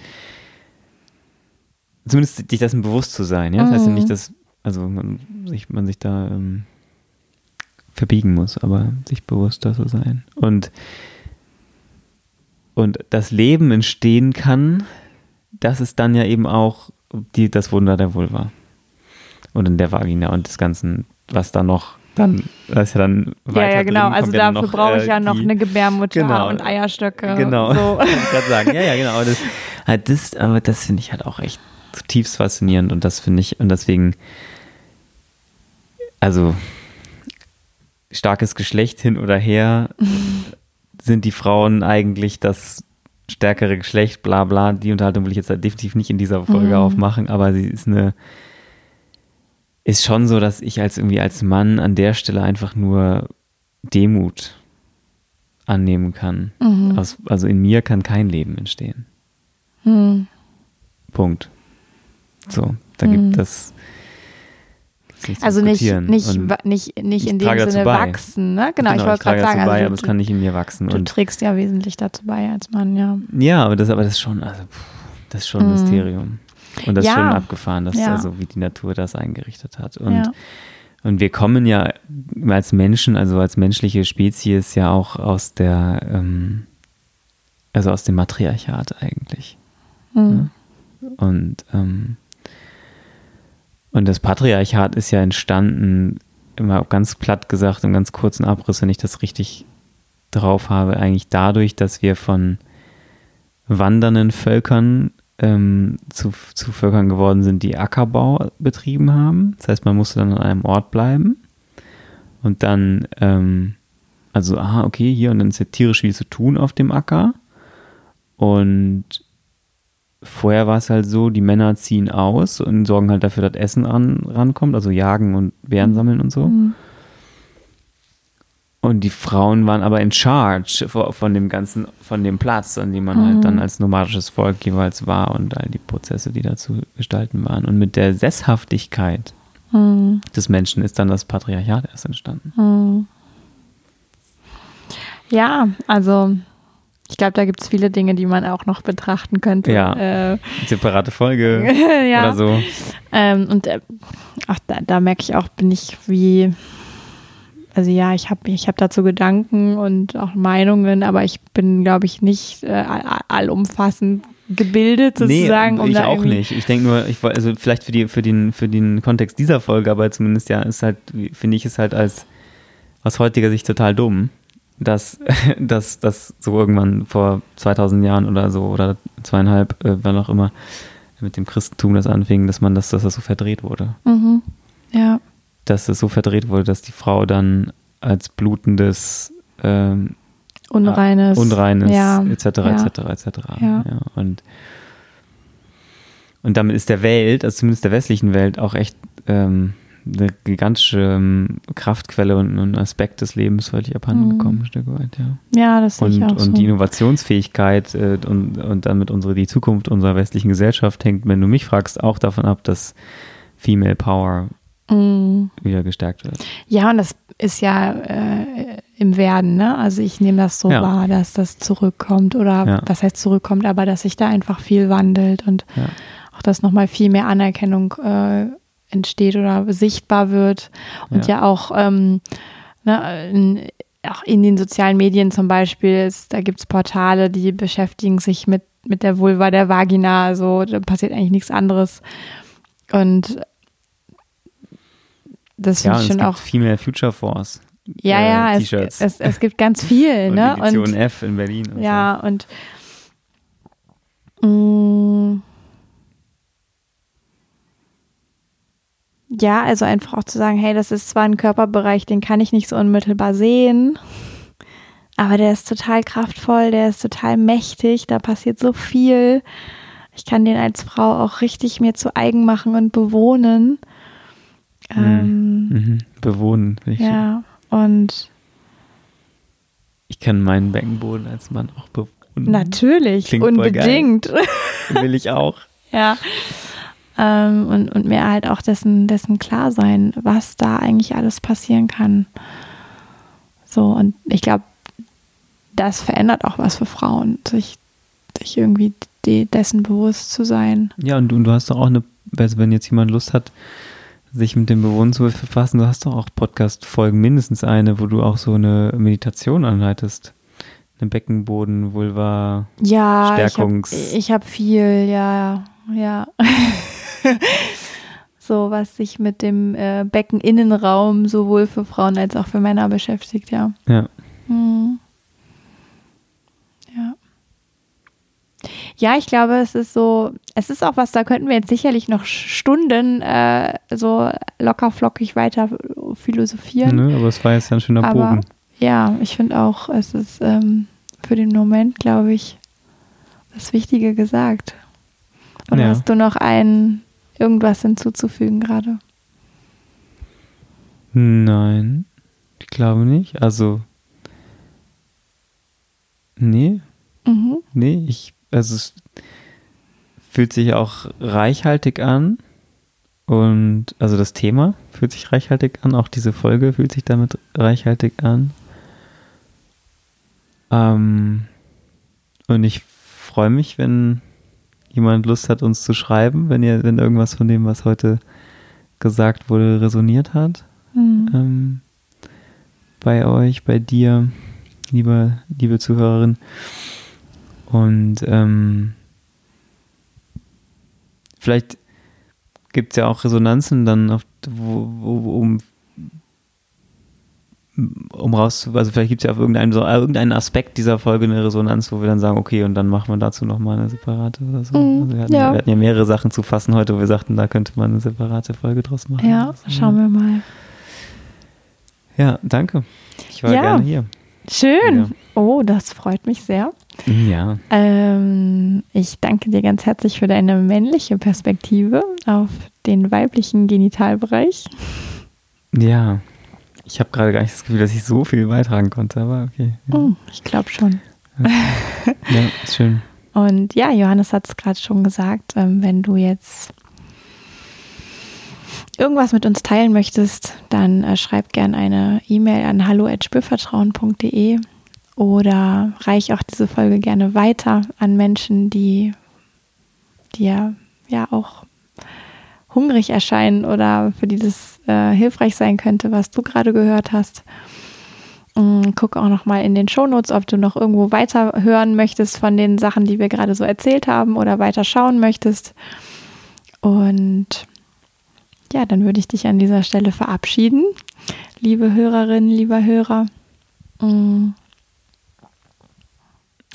zumindest sich dessen bewusst zu sein. Ja? Das heißt ja nicht, mhm. dass also man sich, man sich da ähm, verbiegen muss, aber sich bewusster zu sein. Und, und das Leben entstehen kann, das ist dann ja eben auch die, das Wunder der Vulva und in der Vagina und des Ganzen, was da noch dann, das ist ja dann weiter Ja, ja, genau. Drin, also dafür ja brauche ich ja noch die, eine Gebärmutter genau, und Eierstöcke. Genau. So. ich gerade sagen. Ja, ja, genau. Das, halt das, aber das finde ich halt auch echt zutiefst faszinierend und das finde ich, und deswegen, also starkes Geschlecht hin oder her, sind die Frauen eigentlich das stärkere Geschlecht, bla bla. Die Unterhaltung will ich jetzt definitiv nicht in dieser Folge mhm. aufmachen, aber sie ist eine, ist schon so, dass ich als irgendwie als Mann an der Stelle einfach nur Demut annehmen kann. Mhm. Aus, also in mir kann kein Leben entstehen. Mhm. Punkt. So, da mhm. gibt es. Also nicht, nicht, nicht, nicht in dem Sinne wachsen, ne? Genau, genau ich wollte gerade sagen. Bei, also aber es kann nicht in mir wachsen. Du und trägst ja wesentlich dazu bei als Mann, ja. Ja, aber das, aber das ist schon, also, das ist schon ein mhm. Mysterium. Und das ja. ist schon abgefahren, dass ja. also wie die Natur das eingerichtet hat. Und, ja. und wir kommen ja als Menschen, also als menschliche Spezies ja auch aus der, ähm, also aus dem Matriarchat eigentlich. Mhm. Und ähm, und das Patriarchat ist ja entstanden, immer ganz platt gesagt, im ganz kurzen Abriss, wenn ich das richtig drauf habe, eigentlich dadurch, dass wir von wandernden Völkern ähm, zu, zu Völkern geworden sind, die Ackerbau betrieben haben. Das heißt, man musste dann an einem Ort bleiben und dann, ähm, also, aha, okay, hier und dann ist ja tierisch viel zu tun auf dem Acker. Und vorher war es halt so, die Männer ziehen aus und sorgen halt dafür, dass Essen an, rankommt, also jagen und Beeren sammeln und so. Mhm. Und die Frauen waren aber in charge von dem ganzen, von dem Platz, an dem man Mhm. halt dann als nomadisches Volk jeweils war und all die Prozesse, die dazu gestalten waren. Und mit der Sesshaftigkeit Mhm. des Menschen ist dann das Patriarchat erst entstanden. Mhm. Ja, also ich glaube, da gibt es viele Dinge, die man auch noch betrachten könnte. Ja. Äh, Separate Folge ja. oder so. Ähm, und äh, ach, da, da merke ich auch, bin ich wie, also ja, ich habe ich hab dazu Gedanken und auch Meinungen, aber ich bin, glaube ich, nicht äh, all- allumfassend gebildet sozusagen. nee, ich da auch nicht. Ich denke nur, ich also vielleicht für die für den für den Kontext dieser Folge, aber zumindest ja ist halt finde ich es halt als aus heutiger Sicht total dumm, dass dass das so irgendwann vor 2000 Jahren oder so oder zweieinhalb, äh, wann auch immer mit dem Christentum das anfing, dass man das dass das so verdreht wurde, Mhm. Ja. dass es so verdreht wurde, dass die Frau dann als blutendes ähm, Unreines. Unreines, Ja. etc., ja. etc., etc. Ja. Ja, und, und damit ist der Welt, also zumindest der westlichen Welt, auch echt ähm, eine gigantische ähm, Kraftquelle und ein Aspekt des Lebens völlig abhanden Mhm. gekommen, ein Stück weit, ja. Ja, das sehe ich Und, auch und so. die Innovationsfähigkeit äh, und, und damit unsere, die Zukunft unserer westlichen Gesellschaft hängt, wenn du mich fragst, auch davon ab, dass Female Power Mhm. wieder gestärkt wird. Ja, und das ist ja äh, im Werden, ne? Also ich nehme das so Ja. wahr, dass das zurückkommt oder Ja. was heißt zurückkommt, aber dass sich da einfach viel wandelt und Ja. auch dass nochmal viel mehr Anerkennung äh, entsteht oder sichtbar wird und ja, Ja. auch, ähm, ne, in, auch in den sozialen Medien zum Beispiel, ist, da gibt es Portale, die beschäftigen sich mit, mit der Vulva der Vagina, also da passiert eigentlich nichts anderes und das Ja, finde ich schon gibt auch Female Future Force. ja, äh, ja, es, es, es gibt ganz viel, Und ne? Edition Und F in Berlin. und ja, und mh, ja, also einfach auch zu sagen, hey, das ist zwar ein Körperbereich, den kann ich nicht so unmittelbar sehen, aber der ist total kraftvoll, der ist total mächtig, da passiert so viel. Ich kann den als Frau auch richtig mir zu eigen machen und bewohnen. Mhm. Ähm. Mhm. Bewohnen. finde Ich, ja, und ich kann meinen Beckenboden als Mann auch bewohnen. Natürlich, Klingt unbedingt. Will ich auch. ja. Ähm, und, und mir halt auch dessen, dessen klar sein, was da eigentlich alles passieren kann. So, und ich glaube, das verändert auch was für Frauen, sich, sich irgendwie de dessen bewusst zu sein. Ja, und du, und du hast doch auch eine, also wenn jetzt jemand Lust hat, sich mit dem Bewohnen zu befassen, du hast doch auch Podcast-Folgen, mindestens eine, wo du auch so eine Meditation anleitest. Eine Beckenboden, Vulva. Ja, Stärkungs- ich habe hab viel, ja, ja. so, was sich mit dem äh, Beckeninnenraum sowohl für Frauen als auch für Männer beschäftigt, ja. Ja. Mhm. Ja. Ja, ich glaube, es ist so, es ist auch was, da könnten wir jetzt sicherlich noch Stunden äh, so locker flockig weiter philosophieren. Ne, aber es war jetzt ein schöner Aber Bogen. ja, ich finde auch, es ist ähm, für den Moment, glaube ich, das Wichtige gesagt. Oder Ja. hast du noch ein irgendwas hinzuzufügen gerade? Nein, ich glaube nicht. Also, nee, Mhm. nee, ich, also es fühlt sich auch reichhaltig an. Und also das Thema fühlt sich reichhaltig an, auch diese Folge fühlt sich damit reichhaltig an. Ähm, und ich freue mich, wenn jemand Lust hat, uns zu schreiben, wenn ihr, wenn irgendwas von dem, was heute gesagt wurde, resoniert hat Mhm. ähm, bei euch, bei dir, liebe, liebe Zuhörerin. Und ähm, vielleicht gibt es ja auch Resonanzen dann, auf, wo, wo, um um raus, also vielleicht gibt es ja auf irgendeinen, so, irgendeinen Aspekt dieser Folge eine Resonanz, wo wir dann sagen, okay, und dann machen wir dazu nochmal eine separate oder so. Mm, also wir, hatten ja. ja. wir hatten ja mehrere Sachen zu fassen heute, wo wir sagten, da könnte man eine separate Folge draus machen. Ja, Also, schauen wir mal. Ja, danke. Ich war Ja. gerne hier. Schön. Ja. Oh, das freut mich sehr. Ja. Ähm, ich danke dir ganz herzlich für deine männliche Perspektive auf den weiblichen Genitalbereich. Ja. Ich habe gerade gar nicht das Gefühl, dass ich so viel beitragen konnte, aber okay. Ja, Hm, ich glaube schon. ja ist schön. Und ja, Johannes hat es gerade schon gesagt, ähm, wenn du jetzt irgendwas mit uns teilen möchtest, dann äh, schreib gerne eine E-Mail an hallo@spürvertrauen.de oder reich auch diese Folge gerne weiter an Menschen, die dir ja auch hungrig erscheinen oder für die das äh, hilfreich sein könnte, was du gerade gehört hast. Mm, Guck auch noch mal in den Shownotes, ob du noch irgendwo weiter hören möchtest von den Sachen, die wir gerade so erzählt haben oder weiter schauen möchtest. Und ja, dann würde ich dich an dieser Stelle verabschieden. Liebe Hörerinnen, lieber Hörer. Mm,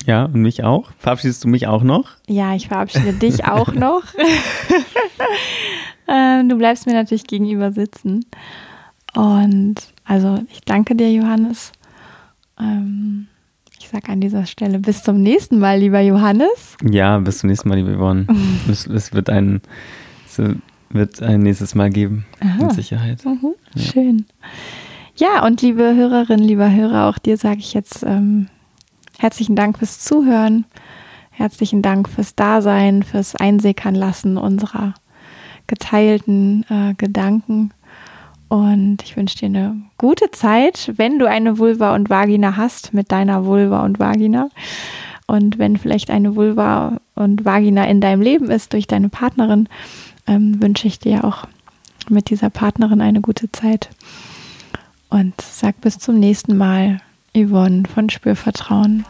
Ja, und mich auch. Verabschiedest du mich auch noch? Ja, ich verabschiede dich auch noch. Ähm, du bleibst mir natürlich gegenüber sitzen. Und also ich danke dir, Johannes. Ähm, ich sage an dieser Stelle bis zum nächsten Mal, lieber Johannes. Ja, bis zum nächsten Mal, liebe Yvonne. es, es wird ein, es wird ein nächstes Mal geben, Aha. mit Sicherheit. Mhm, Schön. Ja, und liebe Hörerinnen, lieber Hörer, auch dir sage ich jetzt ähm, herzlichen Dank fürs Zuhören. Herzlichen Dank fürs Dasein, fürs Einsickern lassen unserer geteilten äh, Gedanken. Und ich wünsche dir eine gute Zeit, wenn du eine Vulva und Vagina hast, mit deiner Vulva und Vagina. Und wenn vielleicht eine Vulva und Vagina in deinem Leben ist durch deine Partnerin, ähm, wünsche ich dir auch mit dieser Partnerin eine gute Zeit. Und sag bis zum nächsten Mal, Yvonne von Spürvertrauen.